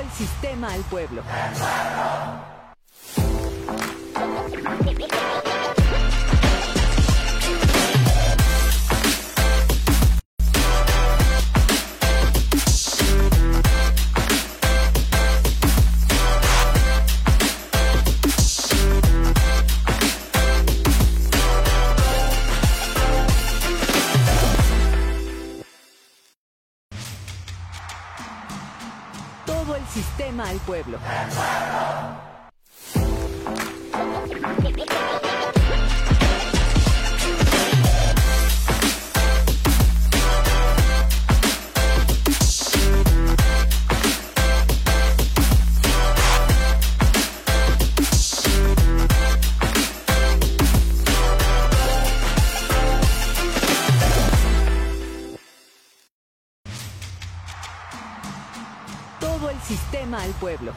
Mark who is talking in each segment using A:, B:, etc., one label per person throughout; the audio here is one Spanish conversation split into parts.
A: El sistema al pueblo. Al pueblo. Pueblo.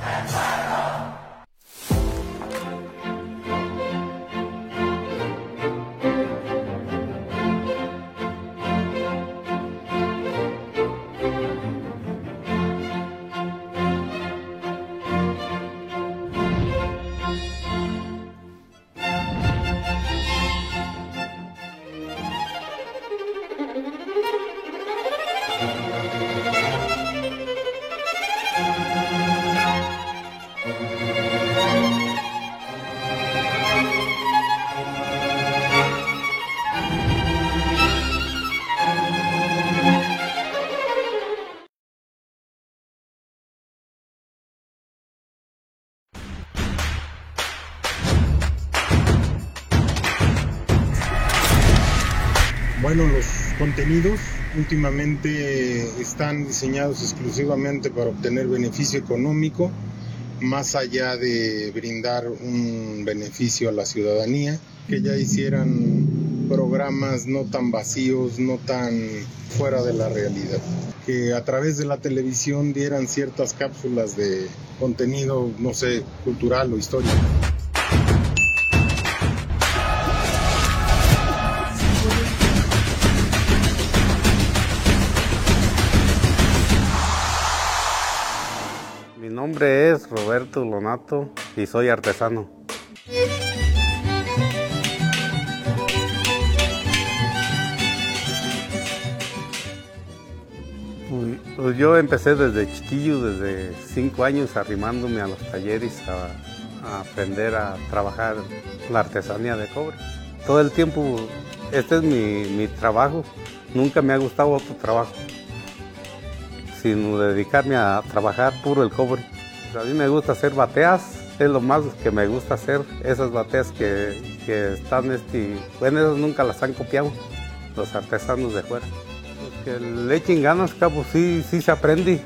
B: Bueno, los contenidos últimamente están diseñados exclusivamente para obtener beneficio económico, más allá de brindar un beneficio a la ciudadanía, que ya hicieran programas no tan vacíos, no tan fuera de la realidad, que a través de la televisión dieran ciertas cápsulas de contenido, no sé, cultural o histórico.
C: Nombre es Roberto Lonato y soy artesano. Pues- yo empecé desde chiquillo, desde cinco años, arrimándome a los talleres a, a aprender a trabajar la artesanía de cobre. Todo el tiempo, este es mi, mi trabajo. Nunca me ha gustado otro trabajo sino dedicarme a trabajar puro el cobre. A mí me gusta hacer bateas, es lo más que me gusta hacer, esas bateas que, que están, este, bueno, esas nunca las han copiado los artesanos de fuera. Pues que le echen ganas, cabo, sí, sí se aprende,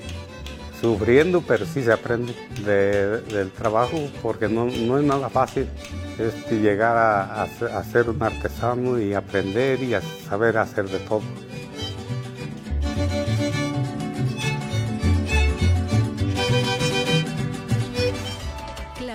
C: sufriendo, pero sí se aprende de- del trabajo, porque no, no es nada fácil este, llegar a, a a ser un artesano y aprender y a saber hacer de todo.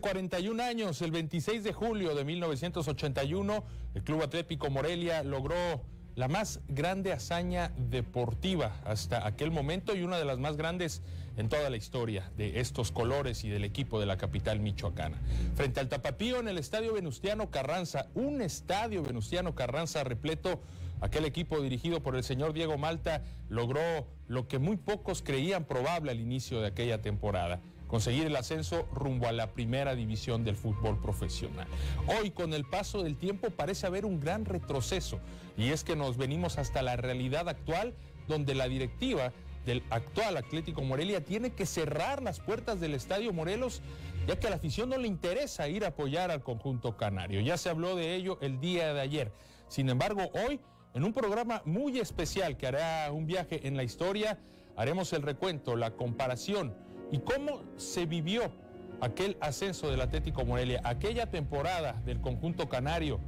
D: Hace 41 años, el 26 de julio de 1981, el Club Atlético Morelia logró la más grande hazaña deportiva hasta aquel momento y una de las más grandes en toda la historia de estos colores y del equipo de la capital michoacana. Frente al Tapatío en el Estadio Venustiano Carranza, un estadio Venustiano Carranza repleto, aquel equipo dirigido por el señor Diego Malta logró lo que muy pocos creían probable al inicio de aquella temporada conseguir el ascenso rumbo a la primera división del fútbol profesional. Hoy, con el paso del tiempo, parece haber un gran retroceso y es que nos venimos hasta la realidad actual donde la directiva del actual Atlético Morelia tiene que cerrar las puertas del Estadio Morelos, ya que a la afición no le interesa ir a apoyar al conjunto canario. Ya se habló de ello el día de ayer. Sin embargo, hoy, en un programa muy especial que hará un viaje en la historia, haremos el recuento, la comparación y cómo se vivió aquel ascenso del Atlético Morelia, aquella temporada del conjunto canario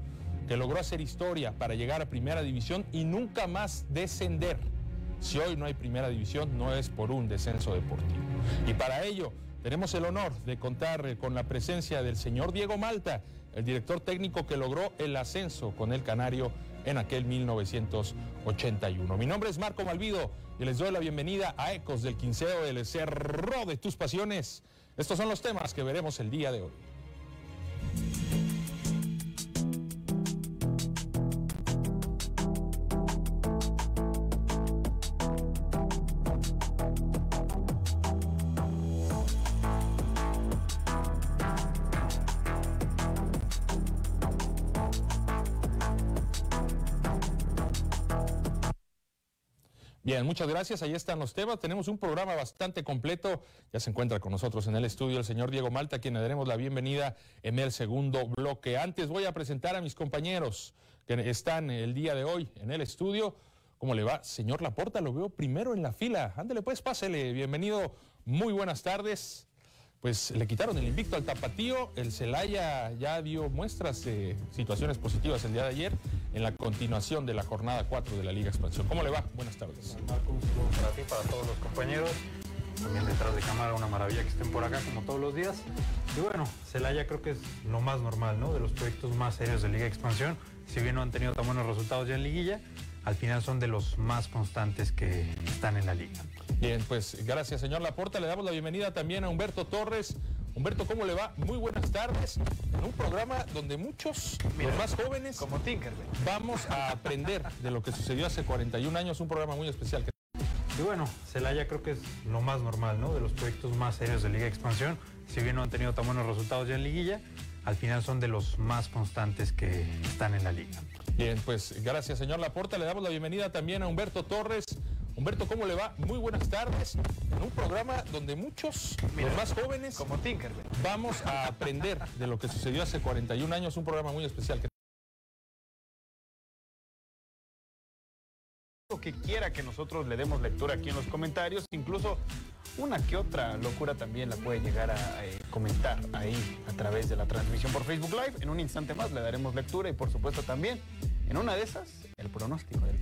D: que logró hacer historia para llegar a primera división y nunca más descender. Si hoy no hay primera división, no es por un descenso deportivo. Y para ello tenemos el honor de contar con la presencia del señor Diego Malta, el director técnico que logró el ascenso con el Canario en aquel 1981. Mi nombre es Marco Malvido y les doy la bienvenida a Ecos del Quinceo del Cerro de tus Pasiones. Estos son los temas que veremos el día de hoy. Bien, muchas gracias. Ahí están los temas. Tenemos un programa bastante completo. Ya se encuentra con nosotros en el estudio el señor Diego Malta, a quien le daremos la bienvenida en el segundo bloque. Antes voy a presentar a mis compañeros que están el día de hoy en el estudio. ¿Cómo le va? Señor Laporta, lo veo primero en la fila. Ándele pues, pásele. Bienvenido. Muy buenas tardes pues le quitaron el invicto al Tapatío. El Celaya ya dio muestras de situaciones positivas el día de ayer en la continuación de la jornada 4 de la Liga Expansión. ¿Cómo le va? Buenas tardes.
E: Marco, un saludo para ti, para todos los compañeros. También detrás de cámara una maravilla que estén por acá como todos los días. Y bueno, Celaya creo que es lo más normal, ¿no? De los proyectos más serios de Liga Expansión. Si bien no han tenido tan buenos resultados ya en liguilla, al final son de los más constantes que están en la liga.
D: Bien, pues gracias, señor Laporta. Le damos la bienvenida también a Humberto Torres. Humberto, ¿cómo le va? Muy buenas tardes. En un programa donde muchos, los más jóvenes,
E: como Tinkerbell,
D: vamos a aprender de lo que sucedió hace 41 años. Un programa muy especial.
E: Y bueno, Celaya creo que es lo más normal, ¿no? De los proyectos más serios de Liga Expansión. Si bien no han tenido tan buenos resultados ya en liguilla, al final son de los más constantes que están en la liga.
D: Bien, pues gracias, señor Laporta. Le damos la bienvenida también a Humberto Torres. Humberto, ¿cómo le va? Muy buenas tardes. En un programa donde muchos, los más jóvenes,
E: como Tinkerbell,
D: vamos a aprender de lo que sucedió hace 41 años. Un programa muy especial.
E: que quiera que nosotros le demos lectura aquí en los comentarios, incluso una que otra locura también la puede llegar a eh, comentar ahí a través de la transmisión por Facebook Live. En un instante más le daremos lectura y por supuesto también en una de esas el pronóstico del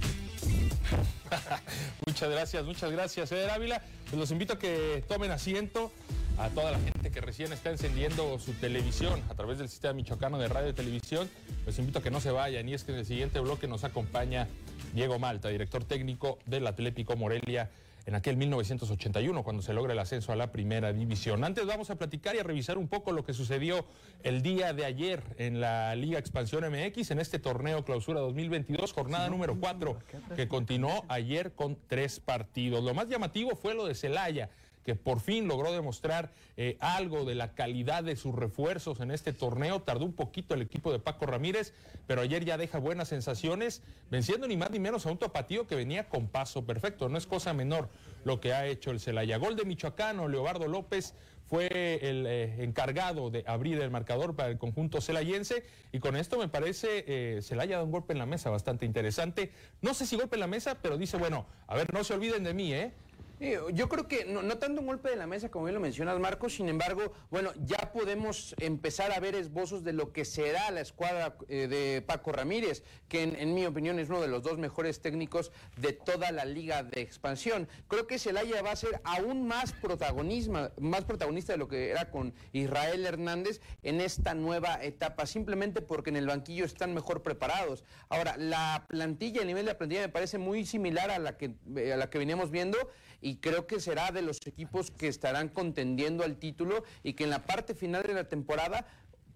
D: muchas gracias, muchas gracias, Eder Ávila. Pues los invito a que tomen asiento a toda la gente que recién está encendiendo su televisión a través del sistema michoacano de radio y televisión. Les invito a que no se vayan y es que en el siguiente bloque nos acompaña Diego Malta, director técnico del Atlético Morelia en aquel 1981 cuando se logra el ascenso a la primera división. Antes vamos a platicar y a revisar un poco lo que sucedió el día de ayer en la Liga Expansión MX en este torneo clausura 2022, jornada número 4 que continuó ayer con tres partidos. Lo más llamativo fue lo de Celaya que por fin logró demostrar eh, algo de la calidad de sus refuerzos en este torneo. Tardó un poquito el equipo de Paco Ramírez, pero ayer ya deja buenas sensaciones, venciendo ni más ni menos a un topatío que venía con paso perfecto. No es cosa menor lo que ha hecho el Celaya. Gol de Michoacano, Leobardo López fue el eh, encargado de abrir el marcador para el conjunto celayense y con esto me parece eh, Celaya da un golpe en la mesa bastante interesante. No sé si golpe en la mesa, pero dice, bueno, a ver, no se olviden de mí, ¿eh?
F: Yo creo que no, tanto un golpe de la mesa como bien lo mencionas, Marcos, sin embargo, bueno, ya podemos empezar a ver esbozos de lo que será la escuadra eh, de Paco Ramírez, que en, mi opinión es uno de los dos mejores técnicos de toda la liga de expansión. Creo que Celaya va a ser aún más, protagonismo, más protagonista de lo que era con Israel Hernández en esta nueva etapa, simplemente porque en el banquillo están mejor preparados. Ahora, la plantilla, el nivel de la plantilla me parece muy similar a la que, a la que veníamos viendo y creo que será de los equipos que estarán contendiendo al título y que en la parte final de la temporada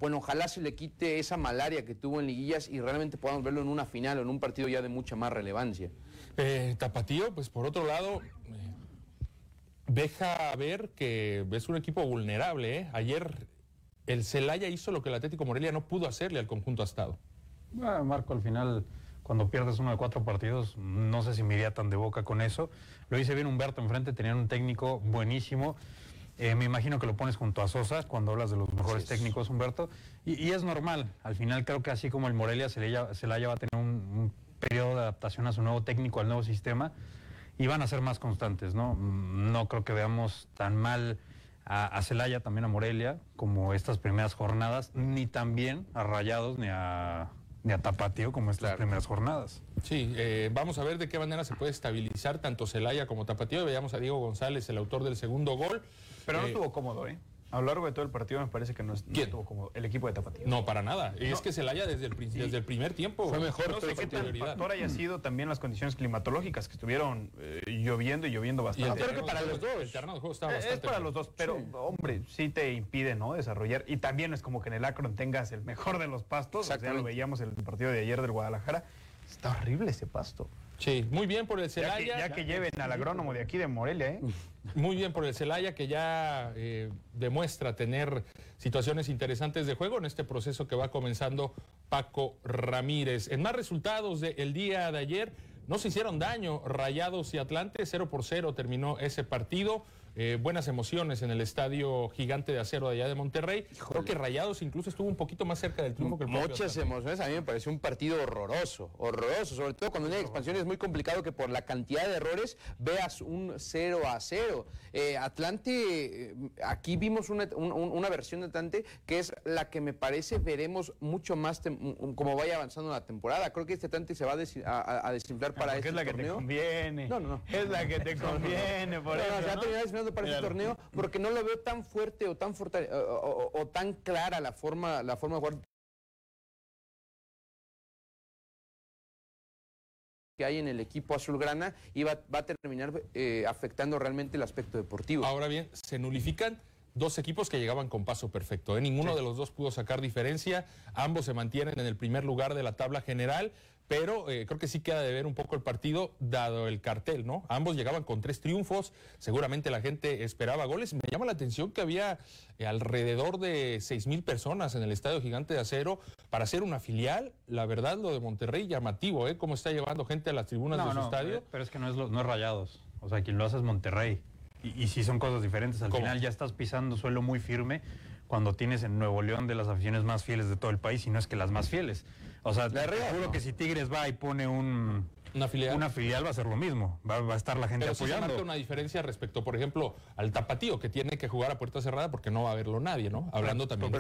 F: bueno, ojalá se le quite esa malaria que tuvo en liguillas y realmente podamos verlo en una final o en un partido ya de mucha más relevancia.
D: Eh, Tapatío, pues por otro lado, eh, deja ver que es un equipo vulnerable. ¿eh? Ayer el Celaya hizo lo que el Atlético Morelia no pudo hacerle al conjunto Estado.
E: Bueno, Marco, al final cuando pierdes uno de cuatro partidos, no sé si me iría tan de boca con eso. Lo hice bien Humberto enfrente, tenían un técnico buenísimo. Eh, me imagino que lo pones junto a Sosa cuando hablas de los mejores técnicos, Humberto. Y, es normal. Al final creo que así como el Morelia se, le, se la lleva a tener un, un, periodo de adaptación a su nuevo técnico, al nuevo sistema, y van a ser más constantes, ¿no? Mm, no creo que veamos tan mal a, Celaya, también a Morelia, como estas primeras jornadas, ni también a Rayados ni a, ni a Tapatío como estas primeras jornadas.
D: Sí, eh, vamos a ver de qué manera se puede estabilizar tanto Celaya como Tapatío. Veamos a Diego González, el autor del segundo gol.
G: Pero no eh, estuvo cómodo, ¿eh? A lo largo de todo el partido me parece que no, estuvo como el equipo de Tapatío.
D: No, para nada. Es que Celaya desde el, desde el primer tiempo
G: fue mejor. No sé qué tan factor haya sido también las condiciones climatológicas que estuvieron eh, lloviendo y lloviendo bastante.
D: Yo creo que para los dos. El terreno de juego estaba bastante
G: Es para los dos, pero hombre, sí te impide ¿no? desarrollar. Y también es como que en el Akron tengas el mejor de los pastos. Ya lo veíamos en el partido de ayer del Guadalajara. Está horrible ese pasto.
D: Sí, muy bien por el Celaya.
G: Ya que, lleven al agrónomo de aquí de Morelia, ¿eh?
D: Muy bien por el Celaya, que ya eh, demuestra tener situaciones interesantes de juego en este proceso que va comenzando Paco Ramírez. En más resultados del día de ayer, no se hicieron daño Rayados y Atlante, 0 por 0 terminó ese partido. Eh, buenas emociones en el estadio gigante de acero de allá de Monterrey. Creo que Rayados incluso estuvo un poquito más cerca del triunfo que el
F: Muchas emociones, a mí me pareció un partido horroroso, horroroso, sobre todo cuando en expansión es muy complicado que por la cantidad de errores veas un 0 a 0. Eh, Atlante, eh, aquí vimos una, versión de Atlante que es la que me parece veremos mucho más como vaya avanzando la temporada. Creo que este Atlante se va a, desinflar para este
G: es la
F: que te
G: conviene.
F: No, no, no.
G: Es la que te conviene, por eso
F: para este torneo porque no lo veo tan fuerte o tan o, tan clara la forma, la forma de jugar que hay en el equipo azulgrana y va, va a terminar eh, afectando realmente el aspecto deportivo.
D: Ahora bien, se nulifican dos equipos que llegaban con paso perfecto. ¿eh? Ninguno de los dos pudo sacar diferencia. Ambos se mantienen en el primer lugar de la tabla general pero eh, creo que sí queda de ver un poco el partido dado el cartel, ¿no? Ambos llegaban con tres triunfos, seguramente la gente esperaba goles. Me llama la atención que había eh, alrededor de seis mil personas en el Estadio Gigante de Acero para hacer una filial. La verdad, lo de Monterrey llamativo, ¿eh? Cómo está llevando gente a las tribunas de su estadio.
E: Pero es que no es, no es Rayados, o sea, quien lo hace es Monterrey. Y, y sí son cosas diferentes. Al final ya estás pisando suelo muy firme cuando tienes en Nuevo León de las aficiones más fieles de todo el país y no es que las más fieles. O sea, te seguro que si Tigres va y pone un, una filial. Una filial va a ser lo mismo, va, a estar la gente
D: Pero
E: apoyando.
D: Sí se marca una diferencia respecto, por ejemplo, al tapatío, que tiene que jugar a puerta cerrada porque no va a verlo nadie, ¿no? Hablando también
E: de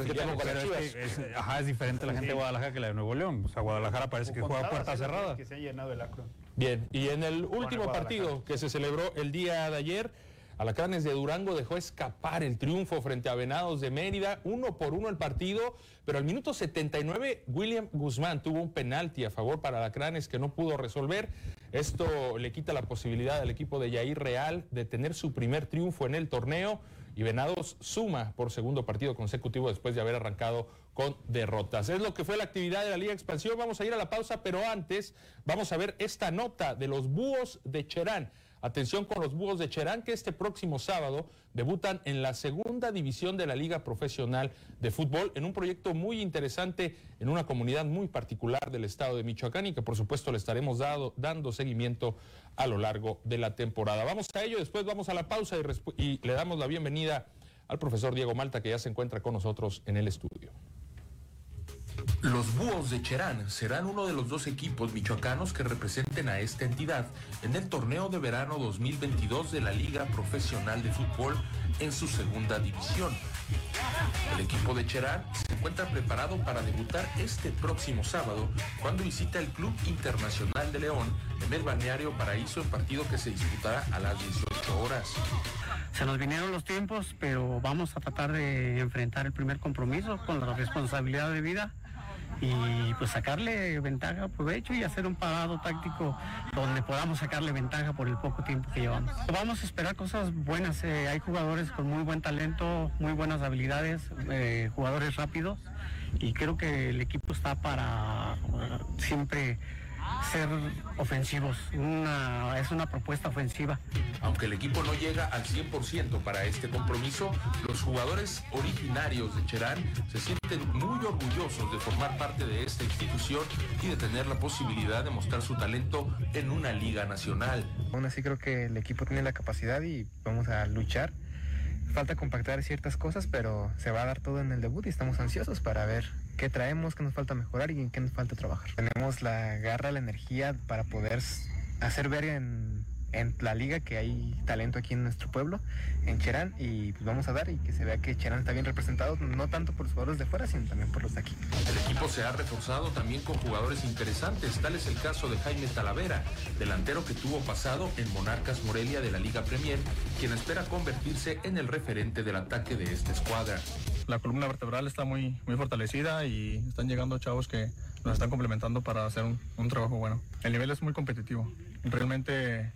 E: es, ajá, es diferente la gente de Guadalajara que la de Nuevo León. O sea, Guadalajara parece que juega a puerta cerrada.
G: Que se ha llenado el acro.
D: Bien, y en el último partido que se celebró el día de ayer, Alacranes de Durango dejó escapar el triunfo frente a Venados de Mérida, uno por uno el partido, pero al minuto 79 William Guzmán tuvo un penalti a favor para Alacranes que no pudo resolver. Esto le quita la posibilidad al equipo de Yair Real de tener su primer triunfo en el torneo y Venados suma por segundo partido consecutivo después de haber arrancado con derrotas. Es lo que fue la actividad de la Liga Expansión. Vamos a ir a la pausa, pero antes vamos a ver esta nota de los búhos de Cherán. Atención con los Búhos de Cherán que este próximo sábado debutan en la segunda división de la Liga Profesional de Fútbol en un proyecto muy interesante en una comunidad muy particular del estado de Michoacán y que por supuesto le estaremos dando seguimiento a lo largo de la temporada. Vamos a ello, después vamos a la pausa y, le damos la bienvenida al profesor Diego Malta que ya se encuentra con nosotros en el estudio.
H: Los Búhos de Cherán serán uno de los dos equipos michoacanos que representen a esta entidad en el torneo de verano 2022 de la Liga Profesional de Fútbol en su segunda división. El equipo de Cherán se encuentra preparado para debutar este próximo sábado cuando visita el Club Internacional de León en el balneario Paraíso en partido que se disputará a las 18 horas.
I: Se nos vinieron los tiempos, pero vamos a tratar de enfrentar el primer compromiso con la responsabilidad de vida y pues sacarle ventaja, provecho y hacer un parado táctico donde podamos sacarle ventaja por el poco tiempo que llevamos. Vamos a esperar cosas buenas, eh, hay jugadores con muy buen talento, muy buenas habilidades, eh, jugadores rápidos y creo que el equipo está para eh, siempre ser ofensivos. es una propuesta ofensiva.
H: Aunque el equipo no llega al 100% para este compromiso, los jugadores originarios de Cherán se sienten muy orgullosos de formar parte de esta institución y de tener la posibilidad de mostrar su talento en una liga nacional.
J: Aún así creo que el equipo tiene la capacidad y vamos a luchar falta compactar ciertas cosas, pero se va a dar todo en el debut y estamos ansiosos para ver qué traemos, qué nos falta mejorar y en qué nos falta trabajar. Tenemos la garra, la energía para poder hacer ver en en la liga que hay talento aquí en nuestro pueblo, en Cherán, y pues vamos a dar y que se vea que Cherán está bien representado, no tanto por los jugadores de fuera, sino también por los de aquí.
H: El equipo se ha reforzado también con jugadores interesantes, tal es el caso de Jaime Talavera, delantero que tuvo pasado en Monarcas Morelia de la Liga Premier, quien espera convertirse en el referente del ataque de esta escuadra.
K: La columna vertebral está muy, muy fortalecida y están llegando chavos que nos están complementando para hacer un, un trabajo bueno. El nivel es muy competitivo. Realmente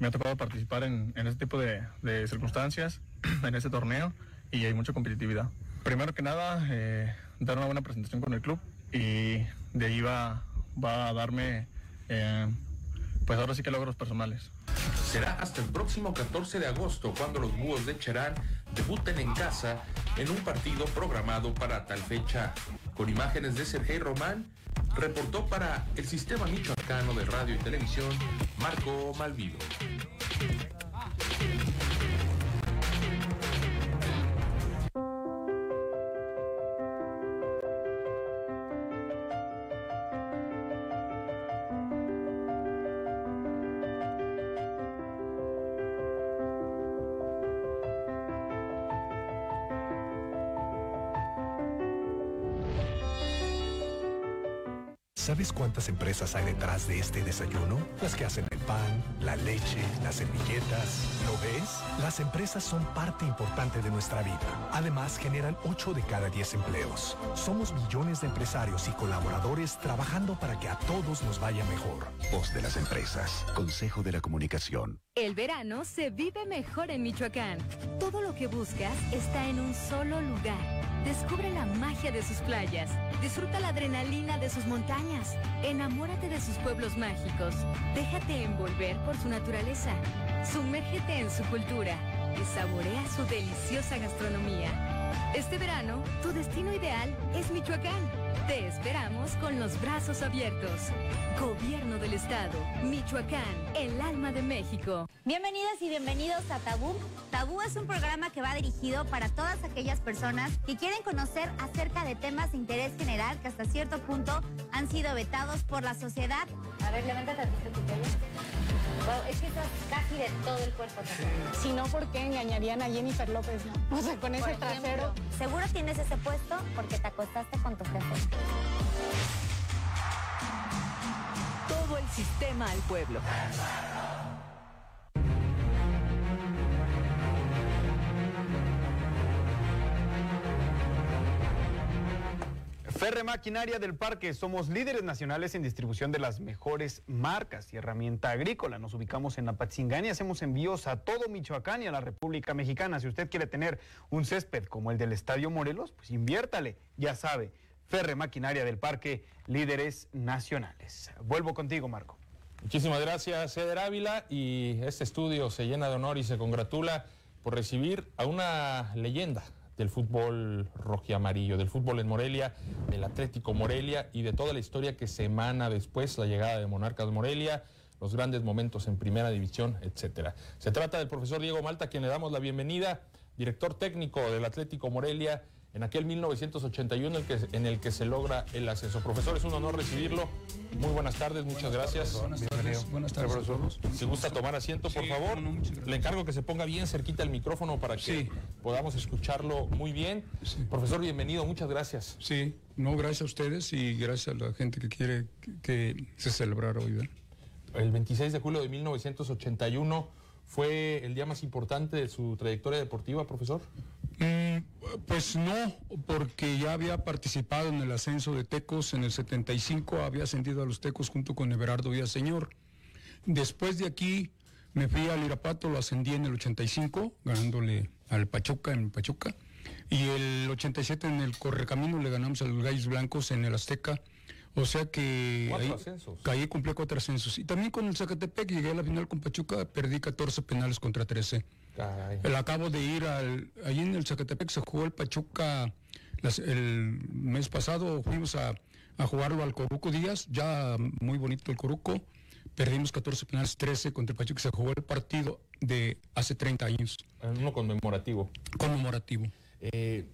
K: me ha tocado participar en, este tipo de, circunstancias, en este torneo, y hay mucha competitividad. Primero que nada, eh, dar una buena presentación con el club y de ahí va, va a darme, eh, pues ahora sí que logros personales.
H: Será hasta el próximo 14 de agosto cuando los Búhos de Cherán debuten en casa en un partido programado para tal fecha. Con imágenes de Sergei Román, reportó para el Sistema Michoacano de Radio y Televisión Marco Malvido.
L: ¿Sabes cuántas empresas hay detrás de este desayuno? Las que hacen el pan, la leche, las servilletas. ¿Lo ves? Las empresas son parte importante de nuestra vida. Además, generan 8 de cada 10 empleos. Somos millones de empresarios y colaboradores trabajando para que a todos nos vaya mejor. Voz de las empresas. Consejo de la Comunicación.
M: El verano se vive mejor en Michoacán. Todo lo que buscas está en un solo lugar. Descubre la magia de sus playas. Disfruta la adrenalina de sus montañas. Enamórate de sus pueblos mágicos. Déjate envolver por su naturaleza. Sumérgete en su cultura y saborea su deliciosa gastronomía. Este verano, tu destino ideal es Michoacán. Te esperamos con los brazos abiertos. Gobierno del Estado, Michoacán, el alma de México.
N: Bienvenidas y bienvenidos a Tabú. Tabú es un programa que va dirigido para todas aquellas personas que quieren conocer acerca de temas de interés general que hasta cierto punto han sido vetados por la sociedad. A ver, levántate tu es que estás casi de todo el cuerpo
O: Si no, ¿por qué engañarían a Jennifer López? O sea, con ese trasero.
N: Seguro tienes ese puesto porque te acostaste con tu jefe.
A: Todo el sistema al pueblo.
G: Ferre Maquinaria del Parque, somos líderes nacionales en distribución de las mejores marcas y herramienta agrícola. Nos ubicamos en Apatzingán y hacemos envíos a todo Michoacán y a la República Mexicana. Si usted quiere tener un césped como el del Estadio Morelos, pues inviértale, ya sabe. Ferre Maquinaria del Parque, líderes nacionales. Vuelvo contigo, Marco.
D: Muchísimas gracias, Eder Ávila. Y este estudio se llena de honor y se congratula por recibir a una leyenda del fútbol rojiamarillo, del fútbol en Morelia, del Atlético Morelia y de toda la historia que se emana después, la llegada de Monarcas Morelia, los grandes momentos en primera división, etcétera. Se trata del profesor Diego Malta, a quien le damos la bienvenida, director técnico del Atlético Morelia en aquel 1981 en el, que, en el que se logra el ascenso. Profesor, es un honor recibirlo. Muy buenas tardes, muchas gracias.
P: Buenas tardes, buenas tardes profesor.
D: Si gusta tomar asiento, por favor. Le encargo que se ponga bien cerquita el micrófono para que podamos escucharlo muy bien. Profesor, bienvenido, muchas gracias.
P: Sí, no, gracias a ustedes y gracias a la gente que quiere que, se celebrara hoy.
D: El 26 de julio de 1981 fue el día más importante de su trayectoria deportiva, profesor.
P: Mm, pues no, porque ya había participado en el ascenso de Tecos en el 75, había ascendido a los Tecos junto con Everardo Villaseñor. Después de aquí me fui al Irapato, lo ascendí en el 85, ganándole al Pachuca en Pachuca. Y el 87 en el Correcamino le ganamos a los Gallos Blancos en el Azteca O sea que ahí caí, cumplí cuatro ascensos. Y también con el Zacatepec llegué a la final con Pachuca, perdí 14 penales contra 13.
D: Caray.
P: El acabo de ir al. Allí en el Zacatepec se jugó el Pachuca las- el mes pasado. Fuimos a, a jugarlo al Coruco Díaz, ya muy bonito el Coruco. Perdimos 14 penales 13 contra el Pachuca. Se jugó el partido de hace 30 años,
D: Uno conmemorativo.
P: conmemorativo.
D: Eh,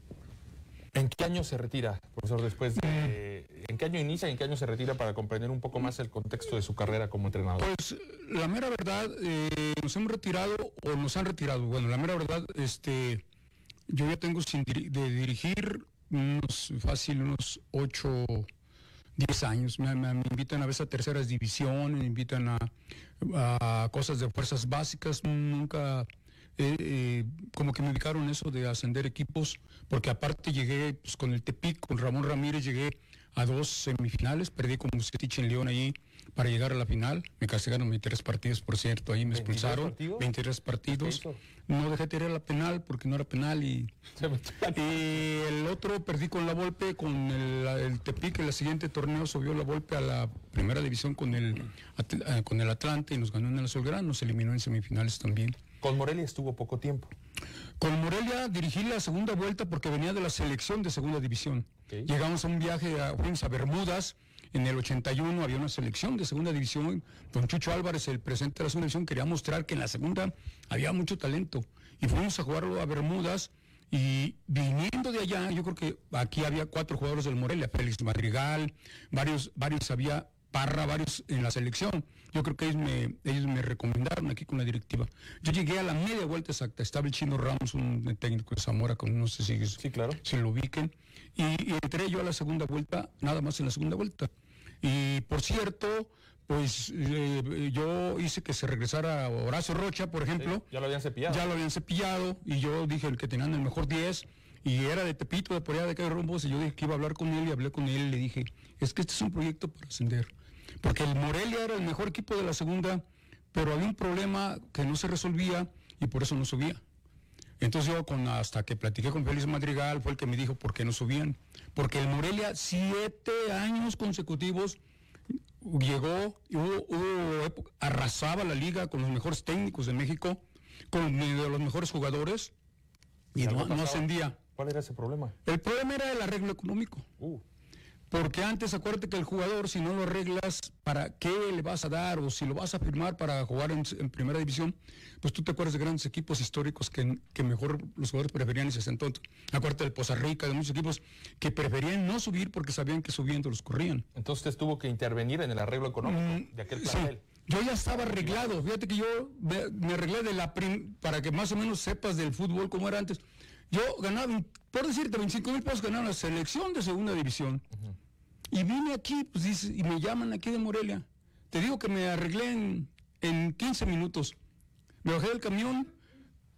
D: ¿En qué año se retira, profesor, después de... ¿En qué año inicia y en qué año se retira para comprender un poco más el contexto de su carrera como entrenador?
P: Pues la mera verdad, eh, nos hemos retirado o nos han retirado. Bueno, la mera verdad, este, yo ya tengo sin de dirigir unos fácil, unos 8, 10 años. Me, invitan a veces a terceras divisiones, me invitan a, a cosas de fuerzas básicas. Nunca, eh, eh, como que me ubicaron eso de ascender equipos, porque aparte llegué pues, con el Tepic, con Ramón Ramírez, llegué a dos semifinales, perdí con Musetich en León allí para llegar a la final. Me castigaron 23 partidos, por cierto, ahí me
D: ¿23
P: expulsaron.
D: partidos?
P: 23 partidos. No dejé tirar la penal porque no era penal y, y el otro perdí con la Volpe, con el, el Tepic, en el siguiente torneo subió la Volpe a la primera división con el, eh, con el Atlante y nos ganó en el Azulgrana, nos eliminó en semifinales también.
D: Con Morelia estuvo poco tiempo.
P: Con Morelia dirigí la segunda vuelta porque venía de la selección de segunda división. Llegamos a un viaje a, a Bermudas. En el 81 había una selección de segunda división. Don Chucho Álvarez, el presidente de la segunda división, quería mostrar que en la segunda había mucho talento. Y fuimos a jugarlo a Bermudas. Y viniendo de allá, yo creo que aquí había cuatro jugadores del Morelia, Félix Madrigal, varios, varios había Parra, varios en la selección. Yo creo que ellos me, ellos me recomendaron aquí con la directiva. Yo llegué a la media vuelta exacta. Estaba el Chino Ramos, un técnico de Zamora, con no sé si,
D: sí, claro.
P: si lo ubiquen. Y, y entré yo a la segunda vuelta, nada más en la segunda vuelta. Y por cierto, pues eh, yo hice que se regresara Horacio Rocha, por ejemplo.
D: Ya lo habían cepillado.
P: Ya lo habían cepillado y yo dije el que tenían el mejor 10 y era de Tepito, de por allá de Calle Rumbos y yo dije que iba a hablar con él y hablé con él y le dije, es que este es un proyecto para ascender. Porque el Morelia era el mejor equipo de la segunda, pero había un problema que no se resolvía y por eso no subía. Entonces yo con, hasta que platiqué con Félix Madrigal fue el que me dijo por qué no subían. Porque el Morelia siete años consecutivos llegó, y hubo, hubo época- arrasaba la liga con los mejores técnicos de México, con de los mejores jugadores y no, ascendía.
D: ¿Cuál era ese problema?
P: El problema era el arreglo económico.
D: Uh.
P: Porque antes acuérdate que el jugador, si no lo arreglas, ¿para qué le vas a dar? O si lo vas a firmar para jugar en, en primera división, pues tú te acuerdas de grandes equipos históricos que, que mejor los jugadores preferían ese entonces. Acuérdate del Poza Rica, de muchos equipos que preferían no subir porque sabían que subiendo los corrían.
D: Entonces tuvo que intervenir en el arreglo económico de aquel
P: Mm, Sí,
D: plantel.
P: yo ya estaba arreglado. Fíjate que yo me, me arreglé de la prim- para que más o menos sepas del fútbol como era antes. Yo ganaba, por decirte, 25 mil pesos ganaba la selección de segunda división. Y vine aquí, pues dice, y me llaman aquí de Morelia. Te digo que me arreglé en, en 15 minutos. Me bajé del camión,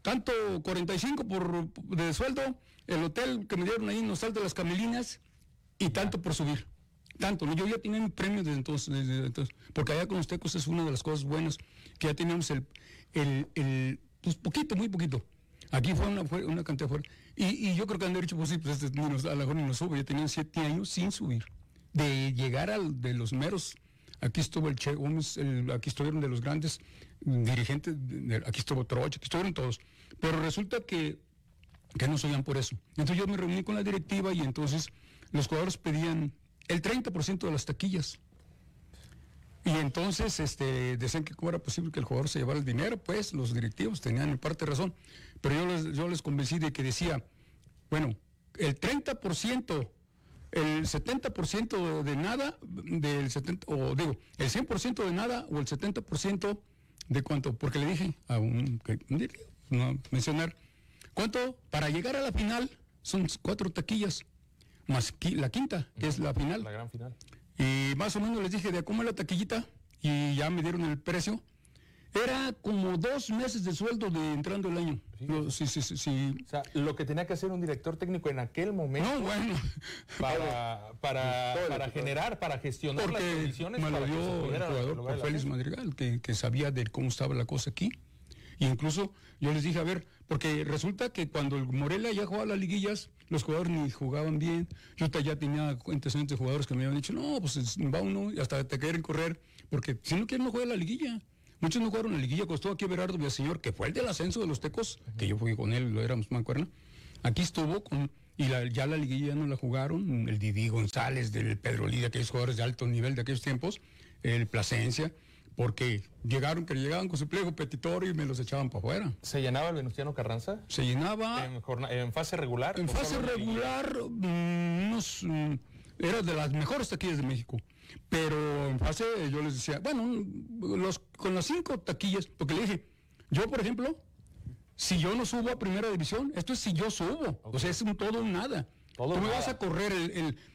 P: tanto 45 por, de sueldo, el hotel que me dieron ahí en Hostal de las Camelinas, y tanto por subir. Tanto, ¿no? yo ya tenía mi premio desde entonces, desde entonces, porque allá con los tecos es una de las cosas buenas, que ya teníamos el, el, el pues poquito, muy poquito. Aquí fue una, fue una cantidad fuerte. Y, y yo creo que han dicho, pues sí, pues este, ni a lo mejor ni nos sube, yo tenía siete años sin subir. De llegar al de los meros, aquí estuvo el Che Gómez, el- aquí estuvieron de los grandes dirigentes, aquí estuvo Troche, aquí estuvieron todos. Pero resulta que que no subían por eso. Entonces yo me reuní con la directiva y entonces los jugadores pedían el 30% de las taquillas. Y entonces este, decían que cómo era posible que el jugador se llevara el dinero, pues los directivos tenían en parte razón. Pero yo les, yo les convencí de que decía, bueno, el 30%, el 70% de nada, del 70, o digo, el 100% de nada o el 70% de cuánto, porque le dije a un, no mencionar, ¿cuánto? Para llegar a la final son cuatro taquillas, más la quinta, que es la final.
D: La gran final.
P: Y más o menos les dije de cómo es la taquillita y ya me dieron el precio. Era como dos meses de sueldo de entrando el año. No, sí, sí, sí, sí.
D: O sea, lo que tenía que hacer un director técnico en aquel momento
P: No, bueno.
D: para, para, para generar, para gestionar las
P: Porque
D: condiciones
P: me lo dio el jugador Félix. Madrigal, que, que sabía de cómo estaba la cosa aquí. Incluso yo les dije, a ver, porque resulta que cuando el Morelia ya jugaba las liguillas, los jugadores ni jugaban bien. Yo ya tenía antecedentes de jugadores que me habían dicho, no, pues va uno hasta te quieren correr, porque si no quieren no juega la liguilla. Muchos no jugaron la liguilla, costó aquí Berardo Villaseñor, que fue el del ascenso de los tecos, que yo fui con él, lo éramos mancuerna. Aquí estuvo con, y ya la liguilla no la jugaron, el Didi González, del Pedro Lidia, aquellos jugadores de alto nivel de aquellos tiempos, el Plasencia, porque llegaron, que llegaban con su pliego petitorio y me los echaban para afuera.
D: ¿Se llenaba el Venustiano Carranza?
P: Se llenaba.
D: ¿En, fase regular?
P: En fase regular, mm, mm, era de las mejores taquillas de México. Pero en fase, yo les decía, bueno, los, con las cinco taquillas, porque le dije, yo por ejemplo, si yo no subo a primera división, esto es si yo subo. O sea, es un todo o nada. Todo tú me vas a correr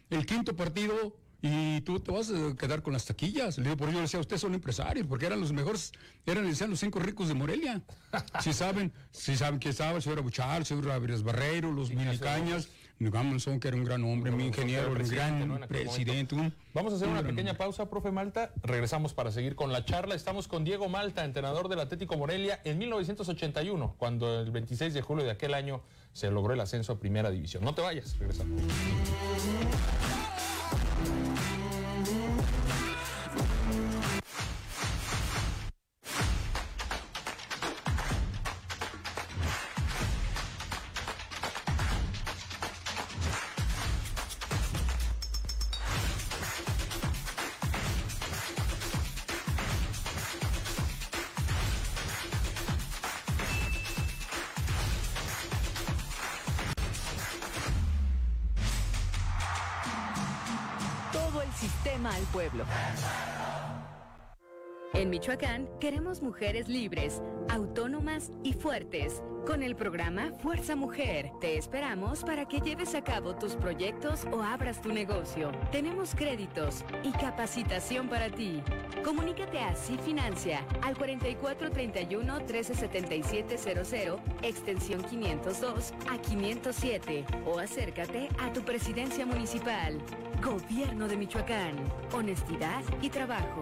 P: el, quinto partido y tú te vas a quedar con las taquillas. Le digo, por le decía, ustedes son empresarios, porque eran los mejores, eran decían, los cinco ricos de Morelia. si saben, si saben quién estaba, el señor Abuchar, el señor Barreiro, los Milicañas, Gamonson, que era un gran hombre, mi ingeniero, un gran presidente.
D: Vamos a hacer una pequeña pausa, profe Malta. Regresamos para seguir con la charla. Estamos con Diego Malta, entrenador del Atlético Morelia, en 1981, cuando el 26 de julio de aquel año se logró el ascenso a Primera División. No te vayas, regresamos.
A: Michoacán queremos mujeres libres, autónomas y fuertes. Con el programa Fuerza Mujer, te esperamos para que lleves a cabo tus proyectos o abras tu negocio. Tenemos créditos y capacitación para ti. Comunícate a Financia al 4431 137700, extensión 502 a 507 o acércate a tu presidencia municipal. Gobierno de Michoacán. Honestidad y trabajo.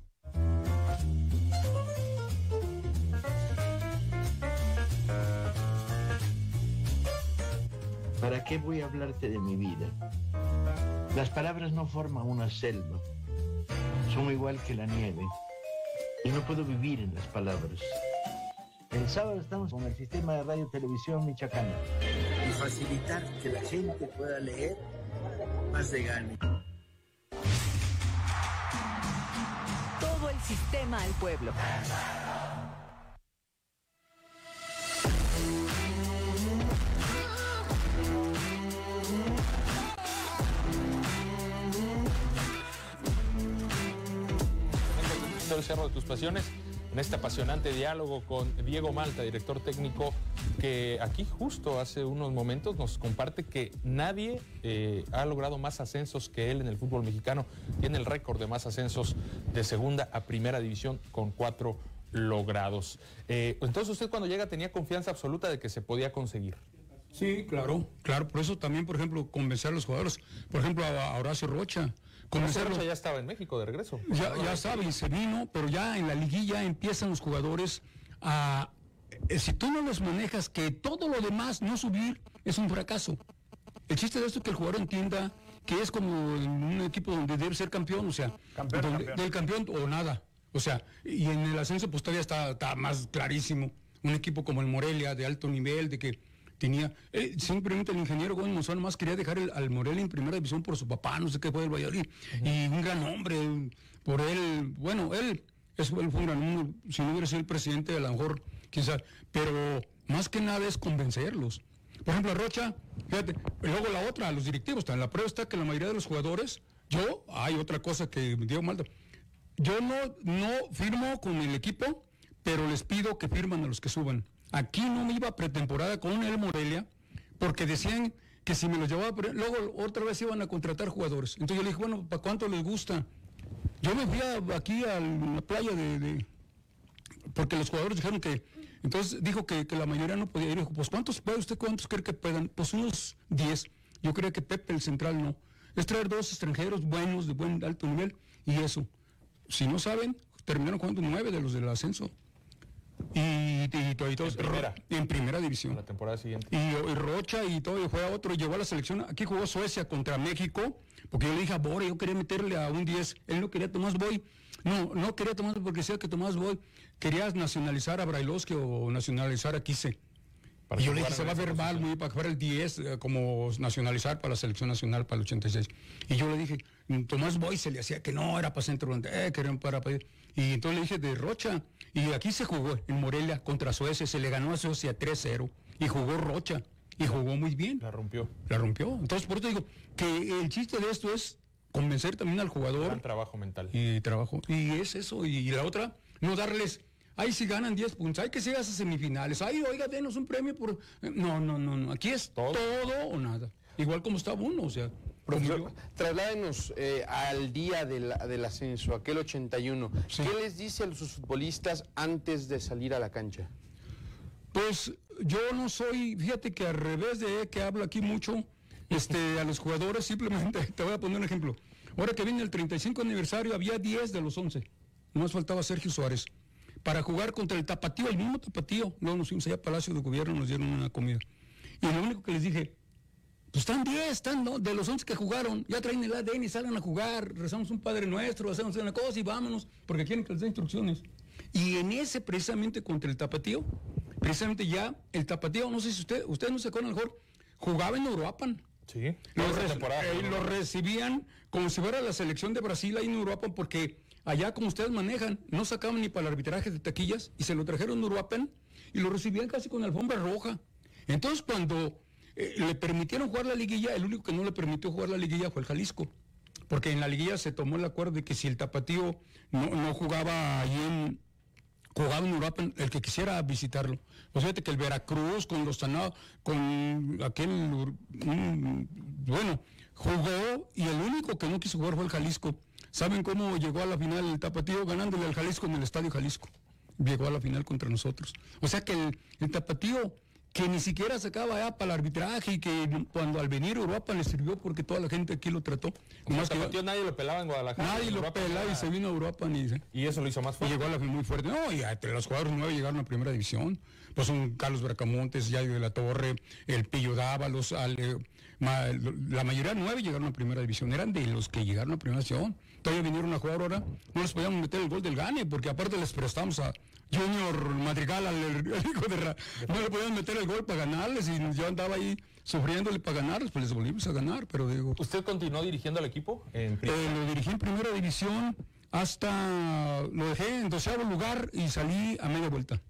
Q: ¿Para qué voy a hablarte de mi vida? Las palabras no forman una selva, son igual que la nieve, y no puedo vivir en las palabras. El sábado estamos con el sistema de radio televisión michoacana y facilitar que la gente pueda leer más de gane.
A: Todo el sistema al pueblo.
D: Cerro de tus pasiones en este apasionante diálogo con Diego Malta, director técnico, que aquí justo hace unos momentos nos comparte que nadie eh, ha logrado más ascensos que él en el fútbol mexicano. Tiene el récord de más ascensos de segunda a primera división con cuatro logrados. Eh, entonces usted cuando llega tenía confianza absoluta de que se podía conseguir.
P: Sí, claro, claro. Por eso también, por ejemplo, convencer a los jugadores. Por ejemplo, a Horacio Rocha
D: Rocha ya estaba en México de regreso.
P: Ya, ya sabe, y se vino, pero ya en la liguilla empiezan los jugadores a... Eh, si tú no los manejas, que todo lo demás no subir es un fracaso. El chiste de esto es que el jugador entienda que es como un equipo donde debe ser campeón, o sea, del campeón o nada. O sea, y en el ascenso pues todavía está, está más clarísimo. Un equipo como el Morelia, de alto nivel, de que tenía, eh, simplemente el ingeniero Gómez no más quería dejar el, al Morelia en primera división por su papá, no sé qué fue el Valladolid, y un gran hombre, por él, bueno, él, es, fue un gran hombre, si no hubiera sido el presidente, a lo mejor, quizás, pero más que nada es convencerlos. Por ejemplo, Rocha, fíjate, luego la otra, los directivos, la prueba está que la mayoría de los jugadores, yo, hay otra cosa que me dio mal, yo no, no firmo con el equipo pero les pido que firman a los que suban. Aquí no me iba pretemporada con el Morelia, porque decían que si me los llevaba, luego otra vez iban a contratar jugadores. Entonces yo le dije, bueno, ¿para cuánto les gusta? Yo me fui a- aquí a la playa de, porque los jugadores dijeron que, entonces dijo que, que la mayoría no podía ir. Dijo, pues ¿cuántos puede usted? ¿Cuántos cree que puedan? Pues unos 10. Yo creo que Pepe, el central, no. Es traer dos extranjeros buenos, de buen alto nivel, y eso. Si no saben, terminaron jugando nueve de los del ascenso. Y, y, to- y todos-
D: En primera.
P: en primera división.
D: La temporada siguiente.
P: Y, y Rocha y todo, y fue a otro, y llegó a la selección. Aquí jugó Suecia contra México, porque yo le dije a Bore, yo quería meterle a un 10. Él no quería Tomás Boy. No, no quería Tomás Boy porque decía que Tomás Boy quería nacionalizar a Brailovsky o nacionalizar a Quise. Y yo le dije, se va a ver mal, muy para jugar el 10, eh, como nacionalizar para la selección nacional para el 86. Y yo le dije, Tomás Boy se le hacía que no, era para centro, eh, que era para... para- Y entonces le dije, de Rocha. Y aquí se jugó, en Morelia, contra Suecia, se le ganó a Suecia 3-0. Y jugó Rocha. Y jugó muy bien.
D: La rompió.
P: La rompió. Entonces, por eso digo que el chiste de esto es convencer también al jugador.
D: Gran trabajo mental.
P: Y trabajo. Y es eso. Y la otra, no darles, ay, si ganan 10 puntos, ay, que sigas a semifinales, ay, oiga, denos un premio por. No, no, no, no. Aquí es todo, o nada. Igual como está uno, o sea.
F: Profesor, trasládenos eh, al día del, del ascenso, aquel 81. ¿Qué les dice a sus futbolistas antes de salir a la cancha?
P: Pues yo no soy, fíjate que al revés de que hablo aquí mucho, este, a los jugadores simplemente, te voy a poner un ejemplo. Ahora que viene el 35 aniversario, había 10 de los 11. Nomás faltaba Sergio Suárez. Para jugar contra el Tapatío, el mismo Tapatío. Luego nos fuimos allá a Palacio de Gobierno, nos dieron una comida. Y lo único que les dije, pues están 10, están ¿no? de los 11 que jugaron, ya traen el ADN y salen a jugar, rezamos un Padre Nuestro, hacemos una cosa y vámonos, porque quieren que les dé instrucciones. Y en ese, precisamente contra el Tapatío, precisamente ya el Tapatío, no sé si usted, ustedes no se acuerdan, mejor, jugaba en Uruapan.
D: Sí.
P: Lo,
D: Esa
P: re-
D: temporada,
P: eh, lo recibían como si fuera la selección de Brasil ahí en Uruapan, porque allá como ustedes manejan, no sacaban ni para el arbitraje de taquillas y se lo trajeron a Uruapan y lo recibían casi con alfombra roja. Entonces cuando eh, le permitieron jugar la liguilla, el único que no le permitió jugar la liguilla fue el Jalisco. Porque en la liguilla se tomó el acuerdo de que si el tapatío no, no jugaba ahí en, jugaba en Uruapan, el que quisiera visitarlo. Pues fíjate que el Veracruz con los Tanados, con aquel, mm, bueno, jugó y el único que no quiso jugar fue el Jalisco. ¿Saben cómo llegó a la final el Tapatío ganándole al Jalisco en el Estadio Jalisco? Llegó a la final contra nosotros. O sea que el Tapatío que ni siquiera sacaba ya para el arbitraje y que cuando al venir Europa le sirvió porque toda la gente aquí lo trató. Nomás que-
D: nadie lo pelaba en Guadalajara.
P: Nadie
D: en
P: lo pelaba y se vino a Europa ni
D: Y eso lo hizo más
P: y
D: fuerte.
P: llegó a la muy fuerte. No, y entre los jugadores nueve llegaron a primera división. Pues son Carlos Bracamontes, Yayo de la Torre, el Pillo Dávalos, al, eh, ma- la mayoría nueve llegaron a primera división. Eran de los que llegaron a primera división. Todavía vinieron a jugar ahora. No les podíamos meter el gol del gane, porque aparte les prestamos a Junior Madrigal, al el hijo de Ra- No le podían meter el gol para ganarles y yo andaba ahí sufriéndole para ganarles, pues les volvimos a ganar, pero digo.
D: ¿Usted continuó dirigiendo al equipo? En
P: Eh, lo dirigí en primera división hasta lo dejé en doceavo lugar y salí a media vuelta.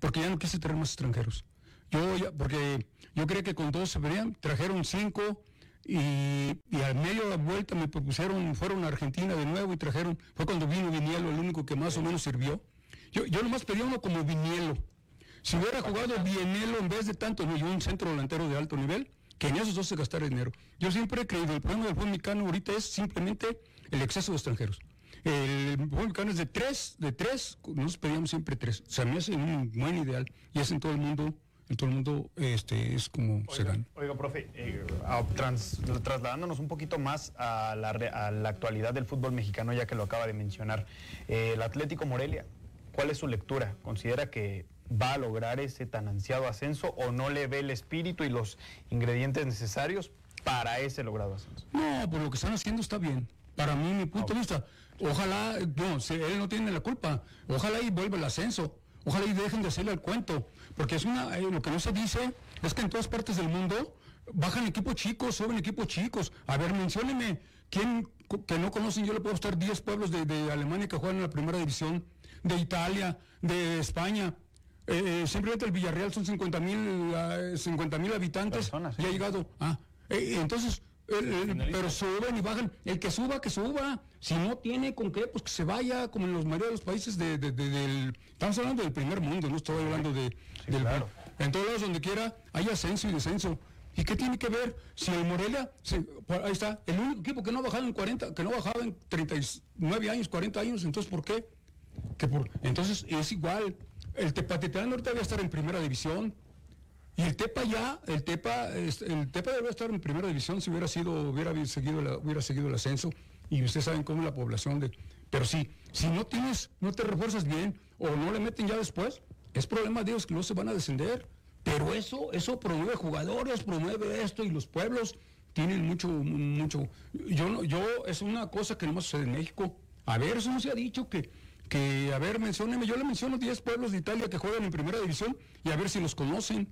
P: Porque ya no quise traer más extranjeros. Yo ya, porque yo creía que con dos se verían, trajeron cinco y, y a media vuelta me propusieron, fueron a Argentina de nuevo y trajeron, fue cuando vino Vinielo, el único que más o menos sirvió. Yo, yo nomás pedía uno como Vinielo. Si hubiera jugado Vinielo en vez de tanto, no, yo un centro delantero de alto nivel, que en esos dos se gastara dinero. Yo siempre he creído, el problema del fútbol mexicano ahorita es simplemente el exceso de extranjeros. El fútbol mexicano es de tres, de tres, nos pedíamos siempre tres. O sea, me hace un buen ideal y es en todo el mundo, en todo el mundo este, es como se gana.
G: Oiga, profe, eh, trans- trasladándonos un poquito más a la, a la actualidad del fútbol mexicano, ya que lo acaba de mencionar, eh, el Atlético Morelia, ¿cuál es su lectura? ¿Considera que va a lograr ese tan ansiado ascenso o no le ve el espíritu y los ingredientes necesarios para ese logrado ascenso?
P: No, por lo que están haciendo está bien. Para mí, mi punto de vista, ojalá, no, si él no tiene la culpa, ojalá y vuelva el ascenso, ojalá y dejen de hacerle el cuento, porque es una, eh, lo que no se dice es que en todas partes del mundo bajan equipos chicos, suben equipos chicos. A ver, mencióneme, ¿quién que no conocen? Yo le puedo estar 10 pueblos de, de Alemania que juegan en la primera división, de Italia, de España. Eh, eh, simplemente el Villarreal son 50 mil habitantes y ha llegado. Ah, eh, entonces, El- el- pero suben y bajan. El que suba, que suba. Si no tiene con qué, pues que se vaya, como en los mayoría de los países de, de- de- del... Estamos hablando del primer mundo, no estoy hablando de... del, En todos lados donde quiera hay ascenso y descenso. ¿Y qué tiene que ver si el Morelia, ahí está, el único equipo que no ha bajado en 40, que no ha bajado en 39 años, 40 años, entonces ¿por qué? Que por, entonces es igual. El Tepatitlán ahorita debe estar en primera división. Y el Tepa ya, el Tepa, el Tepa debería estar en primera división si hubiera sido, hubiera seguido, la- hubiera seguido el ascenso. Y ustedes saben cómo la población de. Pero sí, si no tienes, no te refuerzas bien o no le meten ya después, es problema de ellos que no se van a descender. Pero eso, eso promueve jugadores, promueve esto y los pueblos tienen mucho, mucho. Yo no, yo es una cosa que no más sucede en México. A ver, eso no se ha dicho que, que a ver, mencióneme, yo le menciono 10 pueblos de Italia que juegan en primera división y a ver si los conocen.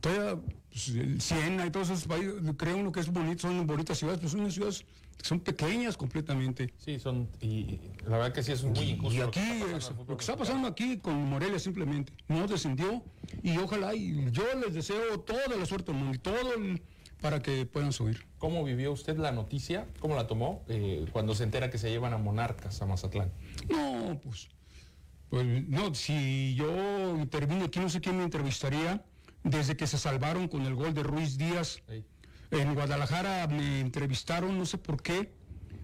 P: Todavía, pues, Siena y todos esos países, cree uno que es bonito, son bonitas ciudades, pero son unas ciudades que son pequeñas completamente.
D: Sí, son. Y la verdad que sí es muy injusto.
P: Y
D: lo que
P: aquí,
D: está pasando
P: es-
D: al fútbol
P: lo que está pasando aquí con Morelia simplemente, no descendió y ojalá, y yo les deseo toda la suerte del mundo y todo el- para que puedan subir.
D: ¿Cómo vivió usted la noticia? ¿Cómo la tomó eh, cuando se entera que se llevan a Monarcas a Mazatlán?
P: No, pues, pues no, si yo intervino aquí, no sé quién me entrevistaría, desde que se salvaron con el gol de Ruiz Díaz. En Guadalajara me entrevistaron, no sé por qué,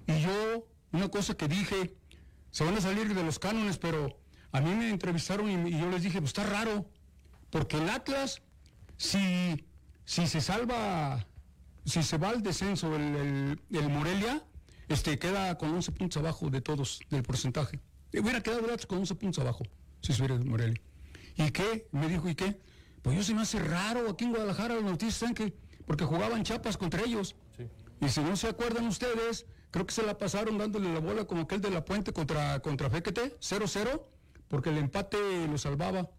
P: y yo, una cosa que dije, se van a salir de los cánones, pero a mí me entrevistaron y, y yo les dije, pues está raro, porque el Atlas, si, si se salva, si se va al descenso el, el- el Morelia, este, queda con 11 puntos abajo de todos, del porcentaje. Eh, Hubiera quedado con 11 puntos abajo, si se hubiera el Morelia. ¿Y qué? Me dijo, ¿y qué? Pues yo se me hace raro aquí en Guadalajara las noticias que, porque jugaban chapas contra ellos. Y si no se acuerdan ustedes, creo que se la pasaron dándole la bola como aquel de la Puente contra, contra Fequete, 0-0, porque el empate lo salvaba.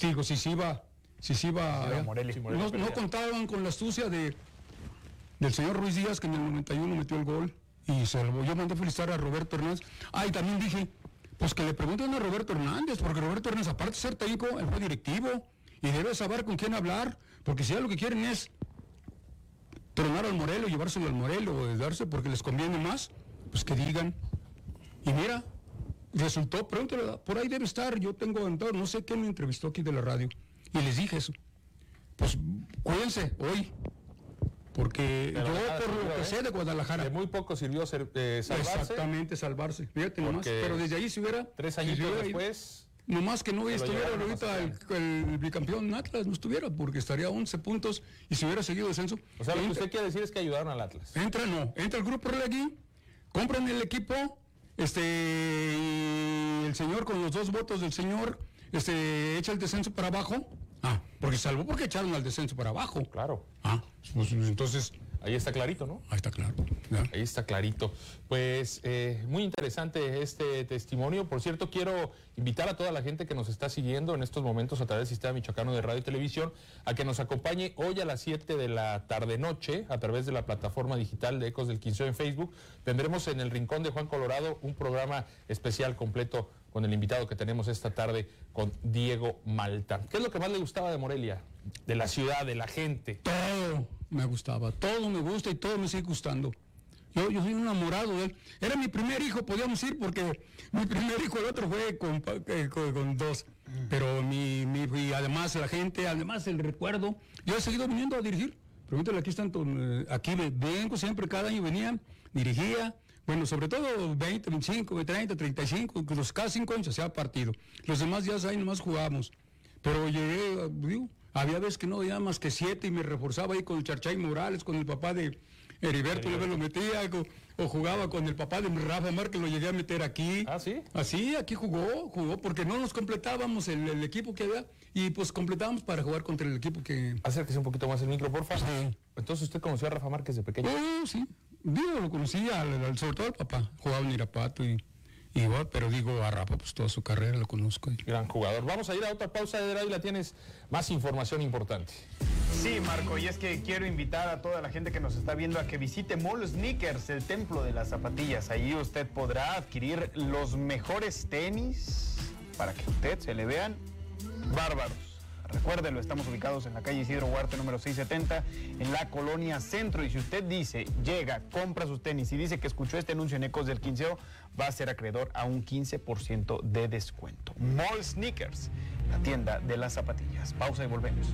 P: Digo, si se iba, si se iba,
G: Morelia. Morelia
P: no, contaban con la astucia de, del señor Ruiz Díaz, que en el 91 metió el gol y se lo Yo mandé felicitar a Roberto Hernández. Ah, y también dije, pues que le pregunten a Roberto Hernández, porque Roberto Hernández, aparte de ser técnico, él fue directivo y debe saber con quién hablar, porque si ya lo que quieren es tronar al Morelo, llevárselo al Morelo o darse porque les conviene más, pues que digan. Y mira, resultó, pronto, por ahí debe estar, yo tengo, no sé quién me entrevistó aquí de la radio, y les dije eso. Pues cuídense hoy, porque yo por lo que
D: ¿eh?
P: sé de Guadalajara.
D: De muy poco sirvió ser- eh, salvarse.
P: Exactamente, salvarse. Fíjate nomás. Pero desde ahí si hubiera.
D: Tres
P: si hubiera ido-
D: después.
P: Nomás que no estuviera ahorita el, bicampeón Atlas, no estuviera, porque estaría a 11 puntos y si hubiera seguido descenso.
D: O sea, lo que usted quiere decir es que ayudaron al Atlas.
P: entra, no, entra el grupo Relegui, compran el equipo, este, y el señor con los dos votos del señor, este, echa el descenso para abajo. Ah, porque salvó porque echaron al descenso para abajo.
D: Claro.
P: Ah, pues entonces.
D: Ahí está clarito, ¿no?
P: Ahí está claro.
D: Ahí está clarito. Pues eh, muy interesante este testimonio. Por cierto, quiero invitar a toda la gente que nos está siguiendo en estos momentos a través del Sistema Michoacano de Radio y Televisión a que nos acompañe hoy a las 7 de la tarde-noche a través de la plataforma digital de Ecos del Quinceo en Facebook. Tendremos en el Rincón de Juan Colorado un programa especial completo con el invitado que tenemos esta tarde con Diego Malta. ¿Qué es lo que más le gustaba de Morelia? De la ciudad, de la gente.
P: Todo me gustaba, todo me gusta y todo me sigue gustando. Yo, soy enamorado de él. Era mi primer hijo, podíamos ir, porque mi primer hijo, el otro fue eh, con- con dos. Pero mi, mi- y además la gente, además el recuerdo. Yo he seguido viniendo a dirigir. Pregúntale, aquí están, eh, aquí ve- vengo siempre, cada año venía, dirigía. Bueno, sobre todo 20, 25, 30, 35, que los cada cinco años hacía partido. Los demás días ahí nomás jugábamos. Pero llegué, digo, había veces que no había más que siete y me reforzaba ahí con Charchay Morales, con el papá de Heriberto, yo me lo metía, o jugaba con el papá de Rafa Márquez, lo llegué a meter aquí.
D: ¿Ah, sí?
P: Así, aquí jugó, jugó, porque no nos completábamos el, el equipo que había, y pues completábamos para jugar contra el equipo que...
D: Acérquese un poquito más el micro, por favor. Entonces usted conoció a Rafa Márquez de pequeño.
P: Oh, sí, digo, lo conocía, al- sobre todo al papá, jugaba en Irapato y... y igual, pero digo, a Rafa, pues toda su carrera lo conozco.
D: Gran jugador. Vamos a ir a otra pausa de y la tienes más información importante.
G: Sí, Marco, y es que quiero invitar a toda la gente que nos está viendo a que visite Mall Sneakers, el templo de las zapatillas. Ahí usted podrá adquirir los mejores tenis para que usted se le vean bárbaros. Recuérdelo, estamos ubicados en la calle Isidro Huarte número 670 en la colonia Centro. Y si usted dice, llega, compra sus tenis y dice que escuchó este anuncio en Ecos del Quinceo, va a ser acreedor a un 15% de descuento. Mall Sneakers, la tienda de las zapatillas. Pausa y volvemos.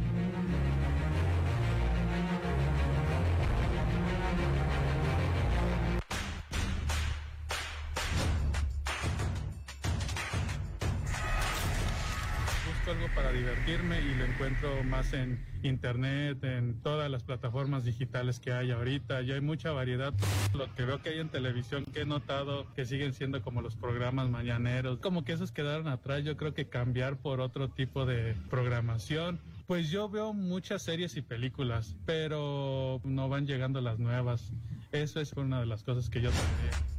R: Algo para divertirme y lo encuentro más en internet, en todas las plataformas digitales que hay ahorita. Ya hay mucha variedad. Lo que veo que hay en televisión que he notado que siguen siendo como los programas mañaneros, como que esos quedaron atrás. Yo creo que cambiar por otro tipo de programación. Pues yo veo muchas series y películas, pero no van llegando las nuevas. Eso es una de las cosas que yo tendría.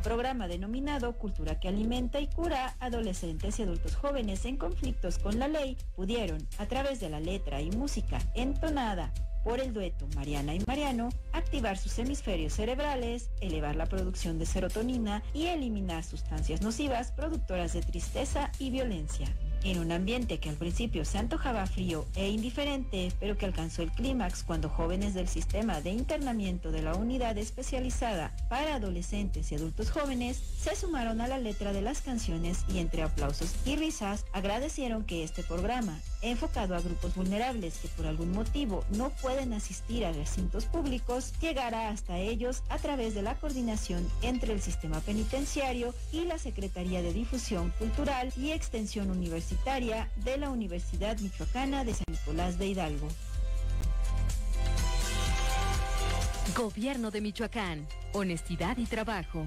S: Un programa denominado Cultura que alimenta y cura, adolescentes y adultos jóvenes en conflictos con la ley pudieron, a través de la letra y música entonada por el dueto Mariana y Mariano, activar sus hemisferios cerebrales, elevar la producción de serotonina y eliminar sustancias nocivas productoras de tristeza y violencia. En un ambiente que al principio se antojaba frío e indiferente, pero que alcanzó el clímax cuando jóvenes del sistema de internamiento de la unidad especializada para adolescentes y adultos jóvenes se sumaron a la letra de las canciones y entre aplausos y risas agradecieron que este programa, enfocado a grupos vulnerables que por algún motivo no pueden asistir a recintos públicos, llegara hasta ellos a través de la coordinación entre el sistema penitenciario y la Secretaría de Difusión Cultural y Extensión Universitaria de la Universidad Michoacana de San Nicolás de Hidalgo.
A: Gobierno de Michoacán. Honestidad y trabajo.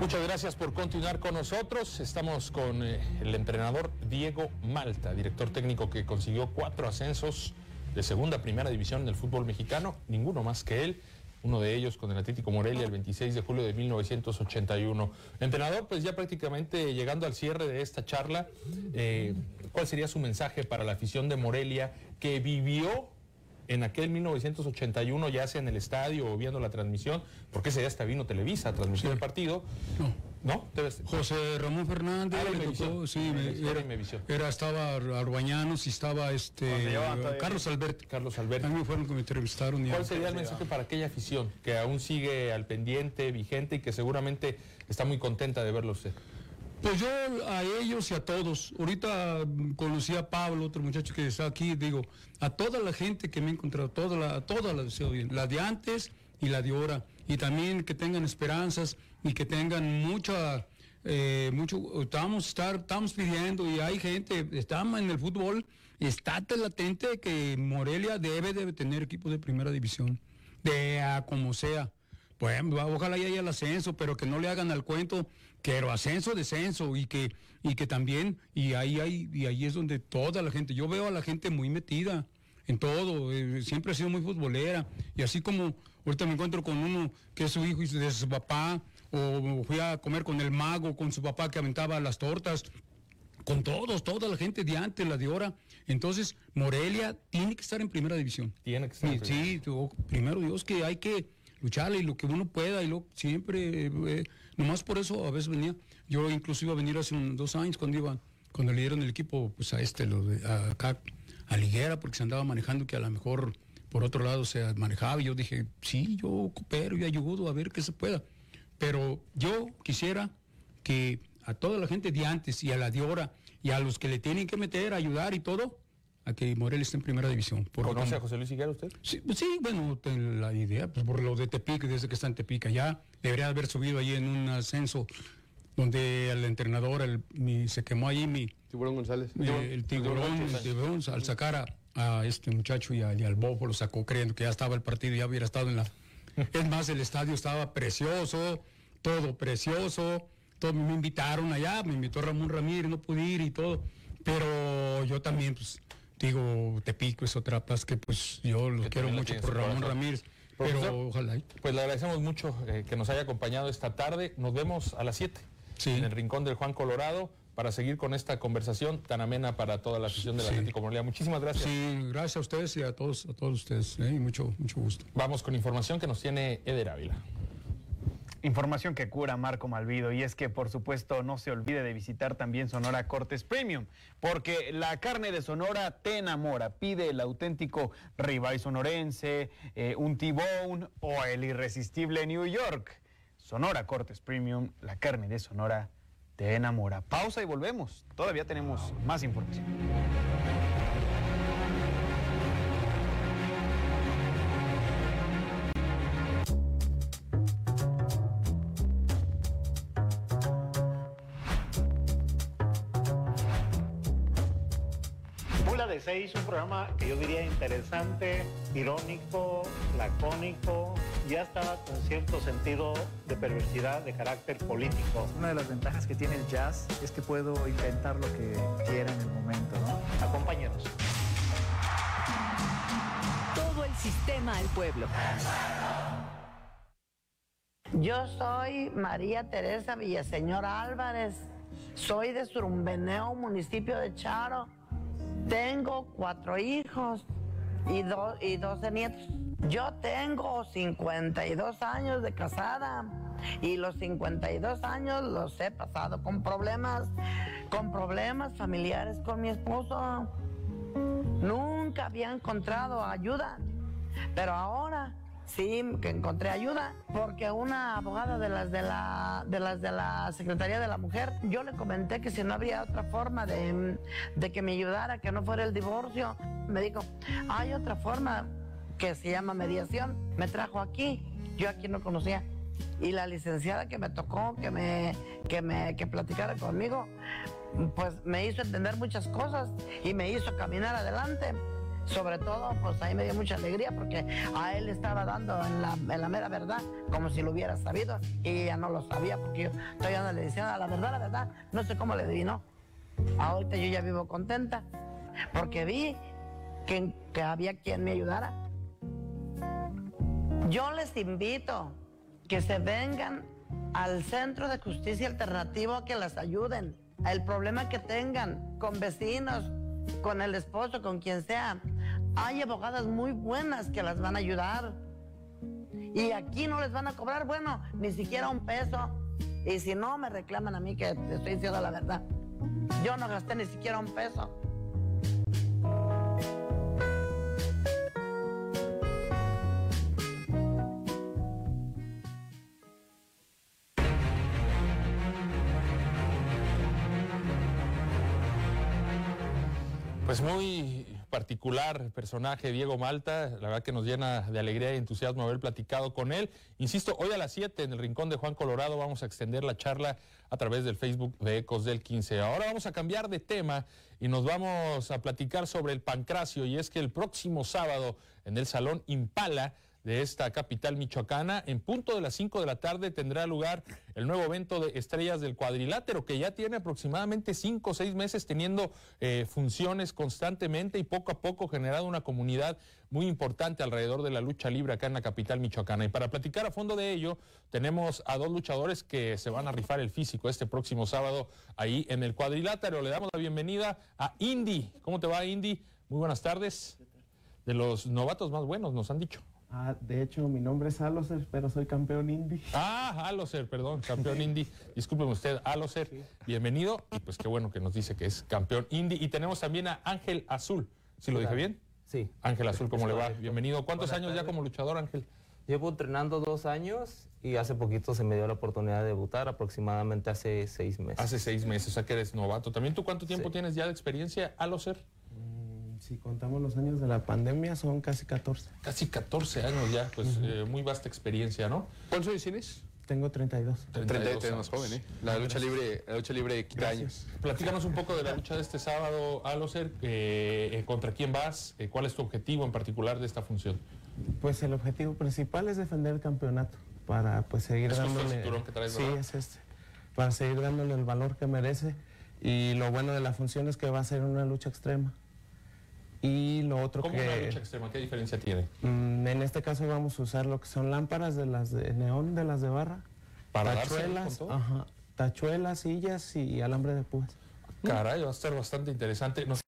D: Muchas gracias por continuar con nosotros. Estamos con eh, el entrenador Diego Malta, director técnico que consiguió cuatro ascensos de segunda a primera división del fútbol mexicano, ninguno más que él. Uno de ellos con el Atlético Morelia el 26 de julio de 1981. Entrenador, pues ya prácticamente llegando al cierre de esta charla, eh, ¿cuál sería su mensaje para la afición de Morelia que vivió en aquel 1981, ya sea en el estadio o viendo la transmisión, porque ese día hasta vino Televisa a transmitir el partido. No.
P: José Ramón Fernández,
D: Ah, Imevisión.
P: tocó, sí, me-
D: Era
P: estaba Arbañanos y estaba este Carlos Alberti.
D: Carlos Alberti.
P: Mí fueron que me entrevistaron. y-
D: ¿Cuál sería el mensaje para aquella afición que aún sigue al pendiente, vigente y que seguramente está muy contenta de verlo usted?
P: Pues yo a ellos y a todos. Ahorita mm, conocí a Pablo, otro muchacho que está aquí, digo, a toda la gente que me he encontrado, toda la, a todas las la de antes y la de ahora. Y también que tengan esperanzas y que tengan mucha, eh, mucho, estamos, estar, estamos pidiendo y hay gente, estamos en el fútbol, está latente de que Morelia debe de tener equipo de primera división, de a como sea. Pues ojalá haya el ascenso, pero que no le hagan al cuento era ascenso, descenso y que y que también y ahí hay y ahí es donde toda la gente, yo veo a la gente muy metida en todo, eh, siempre ha sido muy futbolera y así como ahorita me encuentro con uno que es su hijo y de su papá o fui a comer con el mago, con su papá que aventaba las tortas, con todos, toda la gente de antes, la de ahora. Entonces, Morelia tiene que estar en primera división.
D: Tiene que estar. en
P: Sí, primero Dios que hay que lucharle y lo que uno pueda y lo siempre, eh, nomás por eso a veces venía. Yo incluso iba a venir hace un- dos años cuando iba, cuando le dieron el equipo pues a este, lo de, a, acá, a Liguera, porque se andaba manejando que a lo mejor por otro lado se manejaba y yo dije, sí, yo coopero y ayudo a ver qué se pueda. Pero yo quisiera que a toda la gente de antes y a la de ahora y a los que le tienen que meter, ayudar y todo, a que Morelia esté en primera división. Porque
D: ¿Conoce a José Luis Higuera usted?
P: Sí, pues sí, bueno, la idea, pues por lo de Tepic, desde que está en Tepic ya debería haber subido ahí en un ascenso donde el entrenador el- mi- se quemó ahí mi...
T: Tiburón González.
P: mi- el tiburón, el tiburón, al sacar a, a este muchacho y, al- y al Bobo lo sacó creyendo que ya estaba el partido, ya hubiera estado en la... Es más, el estadio estaba precioso, todo precioso, todo, me invitaron allá, me invitó Ramón Ramírez, no pude ir y todo, pero yo también, pues, digo, Tepico es otra paz que pues yo lo quiero mucho por Ramón. Ramírez,
D: Profesor,
P: pero ojalá.
D: Pues le agradecemos mucho eh, que nos haya acompañado esta tarde. Nos vemos a las 7 en el Rincón del Juan Colorado para seguir con esta conversación tan amena para toda la afición del
P: Sí.
D: Atlético Morelia. Muchísimas gracias.
P: Sí, gracias a ustedes y a todos, a todos ustedes, ¿eh? mucho, mucho gusto.
D: Vamos con información que nos tiene Eder Ávila.
G: Información que cura Marco Malvido y es que por supuesto no se olvide de visitar también Sonora Cortes Premium porque la carne de Sonora te enamora, pide el auténtico ribeye sonorense, eh, un T-bone o el irresistible New York. Sonora Cortes Premium, la carne de Sonora te enamora. Pausa y volvemos, todavía tenemos más información.
U: De Seis, un programa que yo diría interesante, irónico, lacónico, ya estaba con cierto sentido de perversidad de carácter político.
V: Una de las ventajas que tiene el jazz es que puedo inventar lo que quiera en el momento, ¿no?
U: Acompáñanos.
A: Todo el sistema al pueblo.
W: Yo soy María Teresa Villaseñor Álvarez. Soy de Surumbeneo, municipio de Charo. Tengo cuatro hijos y, do- y 12 nietos. Yo tengo 52 años de casada y los 52 años los he pasado con problemas, con problemas familiares con mi esposo. Nunca había encontrado ayuda, pero ahora sí que encontré ayuda porque una abogada de las de la de las de la Secretaría de la Mujer, yo le comenté que si no había otra forma de, de que me ayudara, que no fuera el divorcio, me dijo, hay otra forma que se llama mediación. Me trajo aquí, yo aquí no conocía. Y la licenciada que me tocó, que me, que me que platicara conmigo, pues me hizo entender muchas cosas y me hizo caminar adelante. Sobre todo, pues ahí me dio mucha alegría porque a él estaba dando en la, en la mera verdad, como si lo hubiera sabido, y ella no lo sabía porque yo todavía no le decía la verdad, la verdad, no sé cómo le adivinó. Ahorita yo ya vivo contenta porque vi que, que había quien me ayudara. Yo les invito que se vengan al Centro de Justicia Alternativo a que las ayuden. El problema que tengan con vecinos, con el esposo, con quien sea. Hay abogadas muy buenas que las van a ayudar. Y aquí no les van a cobrar, bueno, ni siquiera un peso. Y si no, me reclaman a mí que te estoy diciendo la verdad. Yo no gasté ni siquiera un peso.
D: Pues muy particular personaje, Diego Malta. La verdad que nos llena de alegría y entusiasmo haber platicado con él. Insisto, hoy a las 7 en el Rincón de Juan Colorado vamos a extender la charla a través del Facebook de Ecos del 15. Ahora vamos a cambiar de tema y nos vamos a platicar sobre el pancracio. Y es que el próximo sábado en el Salón Impala de esta capital michoacana. En punto de las 5 de la tarde tendrá lugar el nuevo evento de Estrellas del Cuadrilátero, que ya tiene aproximadamente 5 o 6 meses teniendo eh, funciones constantemente y poco a poco generado una comunidad muy importante alrededor de la lucha libre acá en la capital michoacana. Y para platicar a fondo de ello, tenemos a dos luchadores que se van a rifar el físico este próximo sábado ahí en el Cuadrilátero. Le damos la bienvenida a Indy. ¿Cómo te va, Indy? Muy buenas tardes. De los novatos más buenos, nos han dicho.
T: Ah, de hecho, mi nombre es Aloser, pero soy campeón indie.
D: Ah, Aloser, perdón, campeón indie. Discúlpeme usted, Aloser, bienvenido. Y pues qué bueno que nos dice que es campeón indie. Y tenemos también a Ángel Azul. ¿Sí lo dije bien?
X: Sí.
D: Ángel Azul, ¿cómo
X: Es
D: le va?
X: correcto.
D: Bienvenido. ¿Cuántos
X: Buenas
D: años ya como luchador, Ángel?
X: Llevo entrenando dos años y hace poquito se me dio la oportunidad de debutar, aproximadamente hace seis meses.
D: Hace seis meses, o sea que eres novato. ¿También tú cuánto tiempo tienes ya de experiencia, Aloser?
T: Si contamos los años de la pandemia, son casi 14.
D: Casi 14 años ya, pues eh, muy vasta experiencia, ¿no?
Y: ¿Cuántos años tienes?
T: Tengo 32.
Y: 32 años más joven, ¿eh? La lucha libre, la lucha libre quita años.
D: Platícanos un poco de la lucha de este sábado, Aloser. Eh, eh, ¿Contra quién vas? Eh, ¿Cuál es tu objetivo en particular de esta función?
T: Pues el objetivo principal es defender el campeonato para pues seguir
D: Es el
T: dándole
D: cinturón que traes,
T: Sí, es este. Para seguir dándole el valor que merece y lo bueno de la función es que va a ser una lucha extrema. Y lo otro
D: ¿Cómo
T: que
D: una lucha extrema? ¿Qué diferencia tiene?
T: Mm, en este caso vamos a usar lo que son lámparas de las de neón, de las de barra,
D: Para
T: tachuelas,
D: con todo.
T: ajá, tachuelas, sillas y alambre de púas.
D: Caray, va a estar bastante interesante. Nos-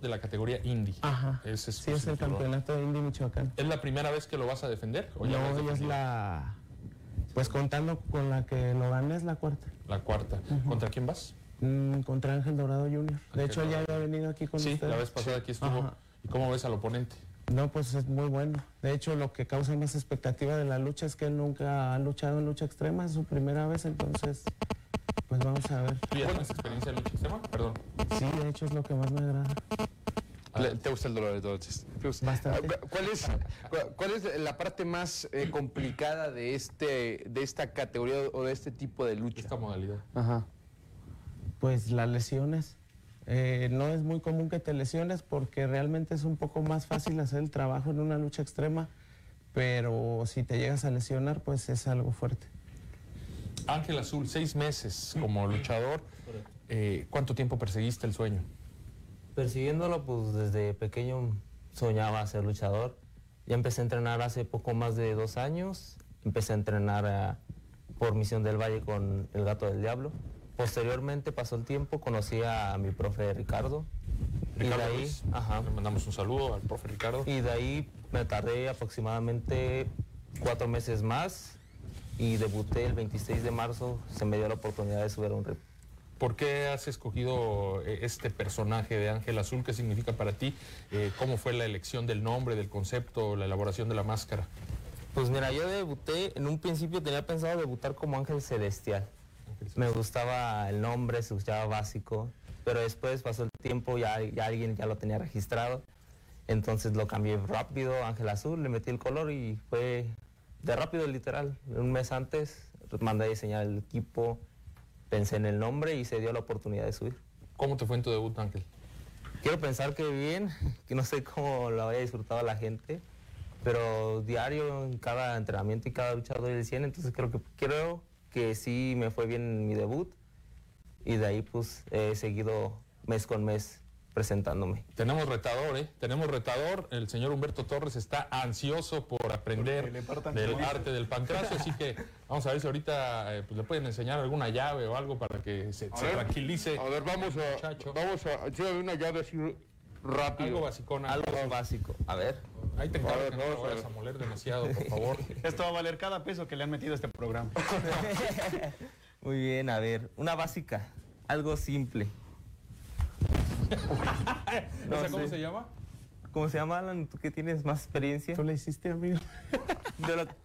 D: de la categoría indie.
T: Ajá.
D: Ese es
T: Sí, es el campeonato de Indy Michoacán.
D: ¿Es la primera vez que lo vas a defender? ¿O ya
T: No, ya es la. Pues contando con la que lo gané es la cuarta.
D: La cuarta. ¿Contra quién vas?
T: Mm, contra Ángel Dorado Jr. De hecho, ya
D: Dorado.
T: había venido aquí con
D: Sí,
T: ustedes.
D: la vez pasada aquí estuvo.
T: Ajá.
D: ¿Y cómo ves al oponente?
T: No, pues es muy bueno. De hecho, lo que causa más expectativa de la lucha es que él nunca ha luchado en lucha extrema, es su primera vez, entonces, pues vamos a ver.
D: ¿Tú ya tienes experiencia en lucha extrema? Perdón.
T: Sí, de hecho es lo que más me agrada.
Y: Le- ¿Te gusta el dolor gusta?
T: Bastante.
Y: Ah, ¿Cuál es, cu- cuál es la parte más eh, complicada de, este, de esta categoría o de este tipo de lucha?
D: Esta modalidad.
Y: Ajá.
T: Pues las lesiones. Eh, no es muy común que te lesiones porque realmente es un poco más fácil hacer el trabajo en una lucha extrema, pero si te llegas a lesionar, pues es algo fuerte.
D: Ángel Azul, seis meses como luchador. Eh, ¿Cuánto tiempo perseguiste el sueño?
X: Persiguiéndolo, pues desde pequeño soñaba ser luchador. Ya empecé a entrenar hace poco más de dos años. Empecé a entrenar eh, por Misión del Valle con el Gato del Diablo. Posteriormente pasó el tiempo, conocí a mi profe Ricardo.
D: Ricardo
X: y de ahí, ajá.
D: Le mandamos un saludo al profe Ricardo.
X: Y de ahí me tardé aproximadamente cuatro meses más y debuté el 26 de marzo. Se me dio la oportunidad de subir a un ring.
D: ¿Por qué has escogido eh, este personaje de Ángel Azul? ¿Qué significa para ti? Eh, ¿Cómo fue la elección del nombre, del concepto, la elaboración de la máscara?
X: Pues mira, yo debuté, en un principio tenía pensado debutar como Ángel Celestial. Me gustaba el nombre, se escuchaba básico, pero después pasó el tiempo, ya, ya alguien ya lo tenía registrado, entonces lo cambié rápido, Ángel Azul, le metí el color y fue de rápido literal. Un mes antes mandé a diseñar el equipo, pensé en el nombre y se dio la oportunidad de subir.
D: ¿Cómo te fue en tu debut, Ángel?
X: Quiero pensar que bien, que no sé cómo lo haya disfrutado la gente, pero diario, en cada entrenamiento y cada lucha doy el 100, entonces creo que, creo que sí me fue bien en mi debut y de ahí pues he seguido mes con mes presentándome.
D: Tenemos retador, ¿eh? Tenemos retador. El señor Humberto Torres está ansioso por aprender del arte del pancracio, así que vamos a ver si ahorita eh, pues, le pueden enseñar alguna llave o algo para que se,
Y: A
D: se
Y: ver,
D: tranquilice.
Y: A ver, vamos a, vamos a una llave así rápido.
D: Algo basicona.
X: Algo básico. A ver.
D: Ahí te
Y: A
D: encargo que no lo
Y: a
D: vayas a
Y: ver.
D: moler demasiado, por favor.
G: Esto va a valer cada peso que le han metido a este programa.
X: Muy bien, a ver, una básica, algo simple.
D: ¿Esa cómo
X: sé.
D: se llama?
X: ¿Cómo se llama, Alan? ¿Tú que tienes más experiencia?
T: ¿Tú le hiciste, amigo?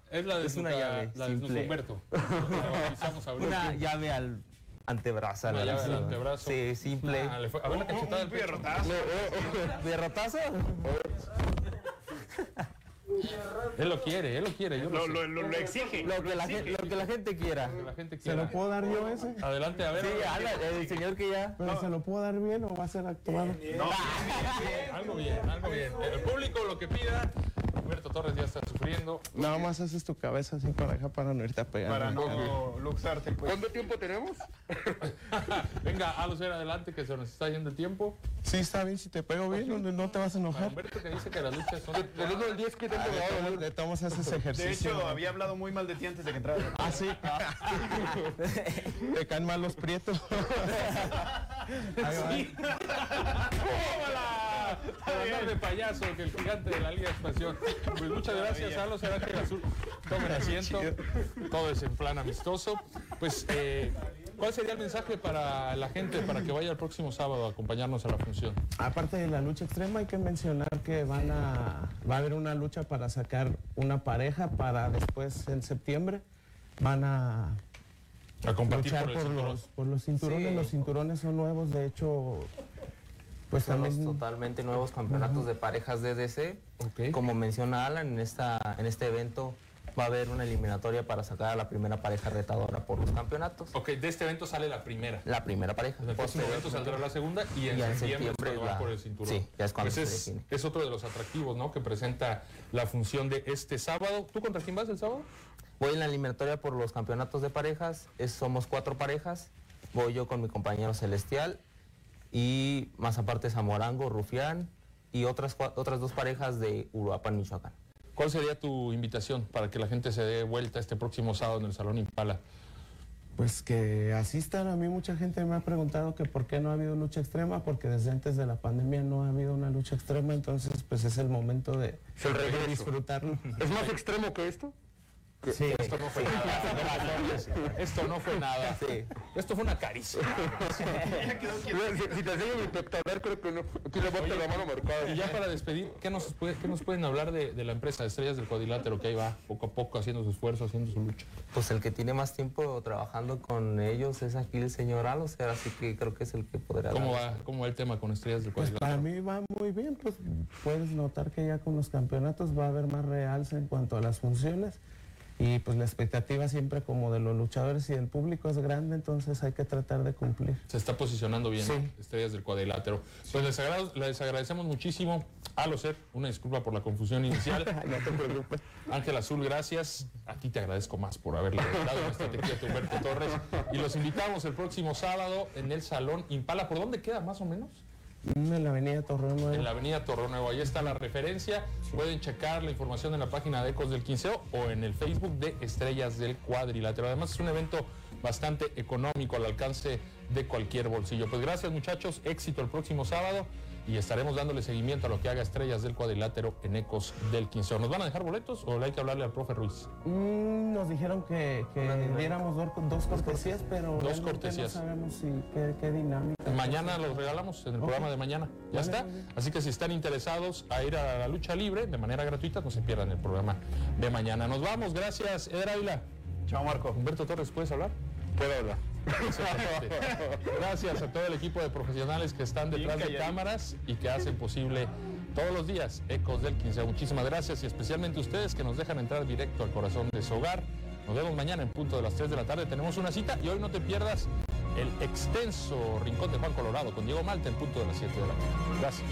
D: Es la de
X: Es una
D: nuestra-
X: llave
D: la de
X: simple.
D: Humberto. La bautizamos ahorita.
X: Una llave al antebrazo.
D: Una llave al antebrazo.
X: Sí, simple.
D: Ah, fue- a ver la cachetada del pecho.
X: ¿Pierrotazo?
D: Él lo quiere, él lo quiere. Yo lo,
G: Lo,
D: sé.
G: lo- lo- lo exige.
X: Lo que, la
G: exige.
X: gente, lo que la gente quiera.
T: ¿Se lo puedo dar yo ese?
D: Adelante, a ver.
X: Sí,
D: a ver.
X: El señor que ya...
T: ¿Pero se lo puedo dar bien o va a ser actuado?
D: Algo bien, algo bien. El público lo que pida. Humberto Torres ya está sufriendo.
T: Nada más haces tu cabeza así para acá para no irte a pegar.
G: Para no luxarte, pues.
Y: ¿Cuánto tiempo tenemos?
D: Venga, a Lucero adelante que se nos está yendo el tiempo.
T: Sí, está bien, si te pego bien, no, no te vas a
D: Para
T: enojar.
D: Humberto que dice que las luchas son...
Y: Del 1 al 10, ¿qué tanto
T: Ah,
Y: le va a
T: de
Y: doler?
T: todos- De todos haces
G: De
T: ejercicio.
G: hecho, había hablado muy mal de ti antes de que entraras.
T: Ah, sí. Te caen mal los prietos.
D: Sí. ¡Tómala! Andar de payaso, que el gigante de la Liga de Expansión. Pues muchas gracias a los Ángel Azul. Tomen asiento. Todo es en plan amistoso. Pues, eh, ¿cuál sería el mensaje para la gente para que vaya el próximo sábado a acompañarnos a la función?
T: Aparte de la lucha extrema, hay que mencionar que van a, va a haber una lucha para sacar una pareja para después en septiembre. Van a
D: A competir por
T: por, los, por los cinturones.
X: Sí.
T: Los cinturones son nuevos, de hecho, pues
X: Son los
T: también...
X: totalmente nuevos campeonatos de parejas DDC. Como menciona Alan, en, esta, en este evento va a haber una eliminatoria para sacar a la primera pareja retadora por los campeonatos.
D: Ok, de este evento sale la primera.
X: La primera pareja.
D: En el próximo evento saldrá la segunda y en
X: en
D: septiembre, va por el cinturón.
X: sí, ya es cuando
D: Pues
X: se
D: es,
X: define.
D: es otro de los atractivos, ¿no? Que presenta la función de este sábado. ¿Tú contra quién vas el sábado?
X: Voy en la eliminatoria por los campeonatos de parejas. es- somos cuatro parejas. Voy yo con mi compañero Celestial y más aparte Zamorango, Rufián y otras, otras dos parejas de Uruapan, Michoacán.
D: ¿Cuál sería tu invitación para que la gente se dé vuelta este próximo sábado en el Salón Impala?
T: Pues que asistan. A mí mucha gente me ha preguntado que por qué no ha habido lucha extrema, porque desde antes de la pandemia no ha habido una lucha extrema, entonces pues es el momento de,
Y: el
T: de
Y: regreso.
T: disfrutarlo.
Y: ¿Es más extremo que esto?
T: Sí.
D: Esto no fue nada. Esto no fue nada. Esto fue una caricia.
Y: si, si te enseño mi pectoral, creo que no. Aquí le bote la mano marcada.
D: Y ya para despedir, ¿qué nos, puede- qué nos pueden hablar de, de la empresa de Estrellas del Cuadrilátero que ahí va poco a poco haciendo su esfuerzo, haciendo su lucha?
X: Pues el que tiene más tiempo trabajando con ellos es aquí el señor Alocer, así que creo que es el que podrá
D: ¿Cómo
X: dar-
D: va, ¿Cómo va el tema con Estrellas del
T: Pues
D: Cuadrilátero?
T: para mí va muy bien, pues puedes notar que ya con los campeonatos va a haber más realce en cuanto a las funciones y pues la expectativa siempre como de los luchadores y del público es grande, entonces hay que tratar de cumplir.
D: Se está posicionando bien
T: Sí.
D: Estrellas del Cuadrilátero. Pues les, agrado- les agradecemos muchísimo a Locer. Una disculpa por la confusión inicial.
T: no te preocupes.
D: Ángel Azul, gracias. A ti te agradezco más por haberle dado nuestra tequila Humberto Torres. Y los invitamos el próximo sábado en el Salón Impala. ¿Por dónde queda más o menos?
T: En la avenida Torreón Nuevo.
D: En la avenida Torreón Nuevo. Ahí está la referencia. Pueden checar la información en la página de Ecos del Quinceo o en el Facebook de Estrellas del Cuadrilátero. Además es un evento bastante económico al alcance de cualquier bolsillo. Pues gracias muchachos, éxito el próximo sábado y estaremos dándole seguimiento a lo que haga Estrellas del Cuadrilátero en Ecos del Quinceo. ¿Nos van a dejar boletos o le hay que hablarle al profe Ruiz?
T: Mm, nos dijeron que, que diéramos dos, dos cortesías, pero
D: Dos cortesías.
T: no sabemos si, qué, qué dinámica.
D: Mañana los regalamos en el programa de mañana. Ya
T: Vale,
D: está. Así que si están interesados a ir a la lucha libre de manera gratuita, no se pierdan el programa de mañana. Nos vamos. Gracias, Eder Ávila.
G: Chao, Marco.
D: Humberto Torres, ¿puedes hablar?
Y: Puedo hablar.
D: Gracias a todo el equipo de profesionales que están detrás de cámaras y que hacen posible todos los días Ecos del 15. Muchísimas gracias y especialmente ustedes que nos dejan entrar directo al corazón de su hogar. Nos vemos mañana en punto de las 3 de la tarde. Tenemos una cita y hoy no te pierdas el extenso Rincón de Juan Colorado con Diego Malta en punto de las 7 de la tarde. Gracias.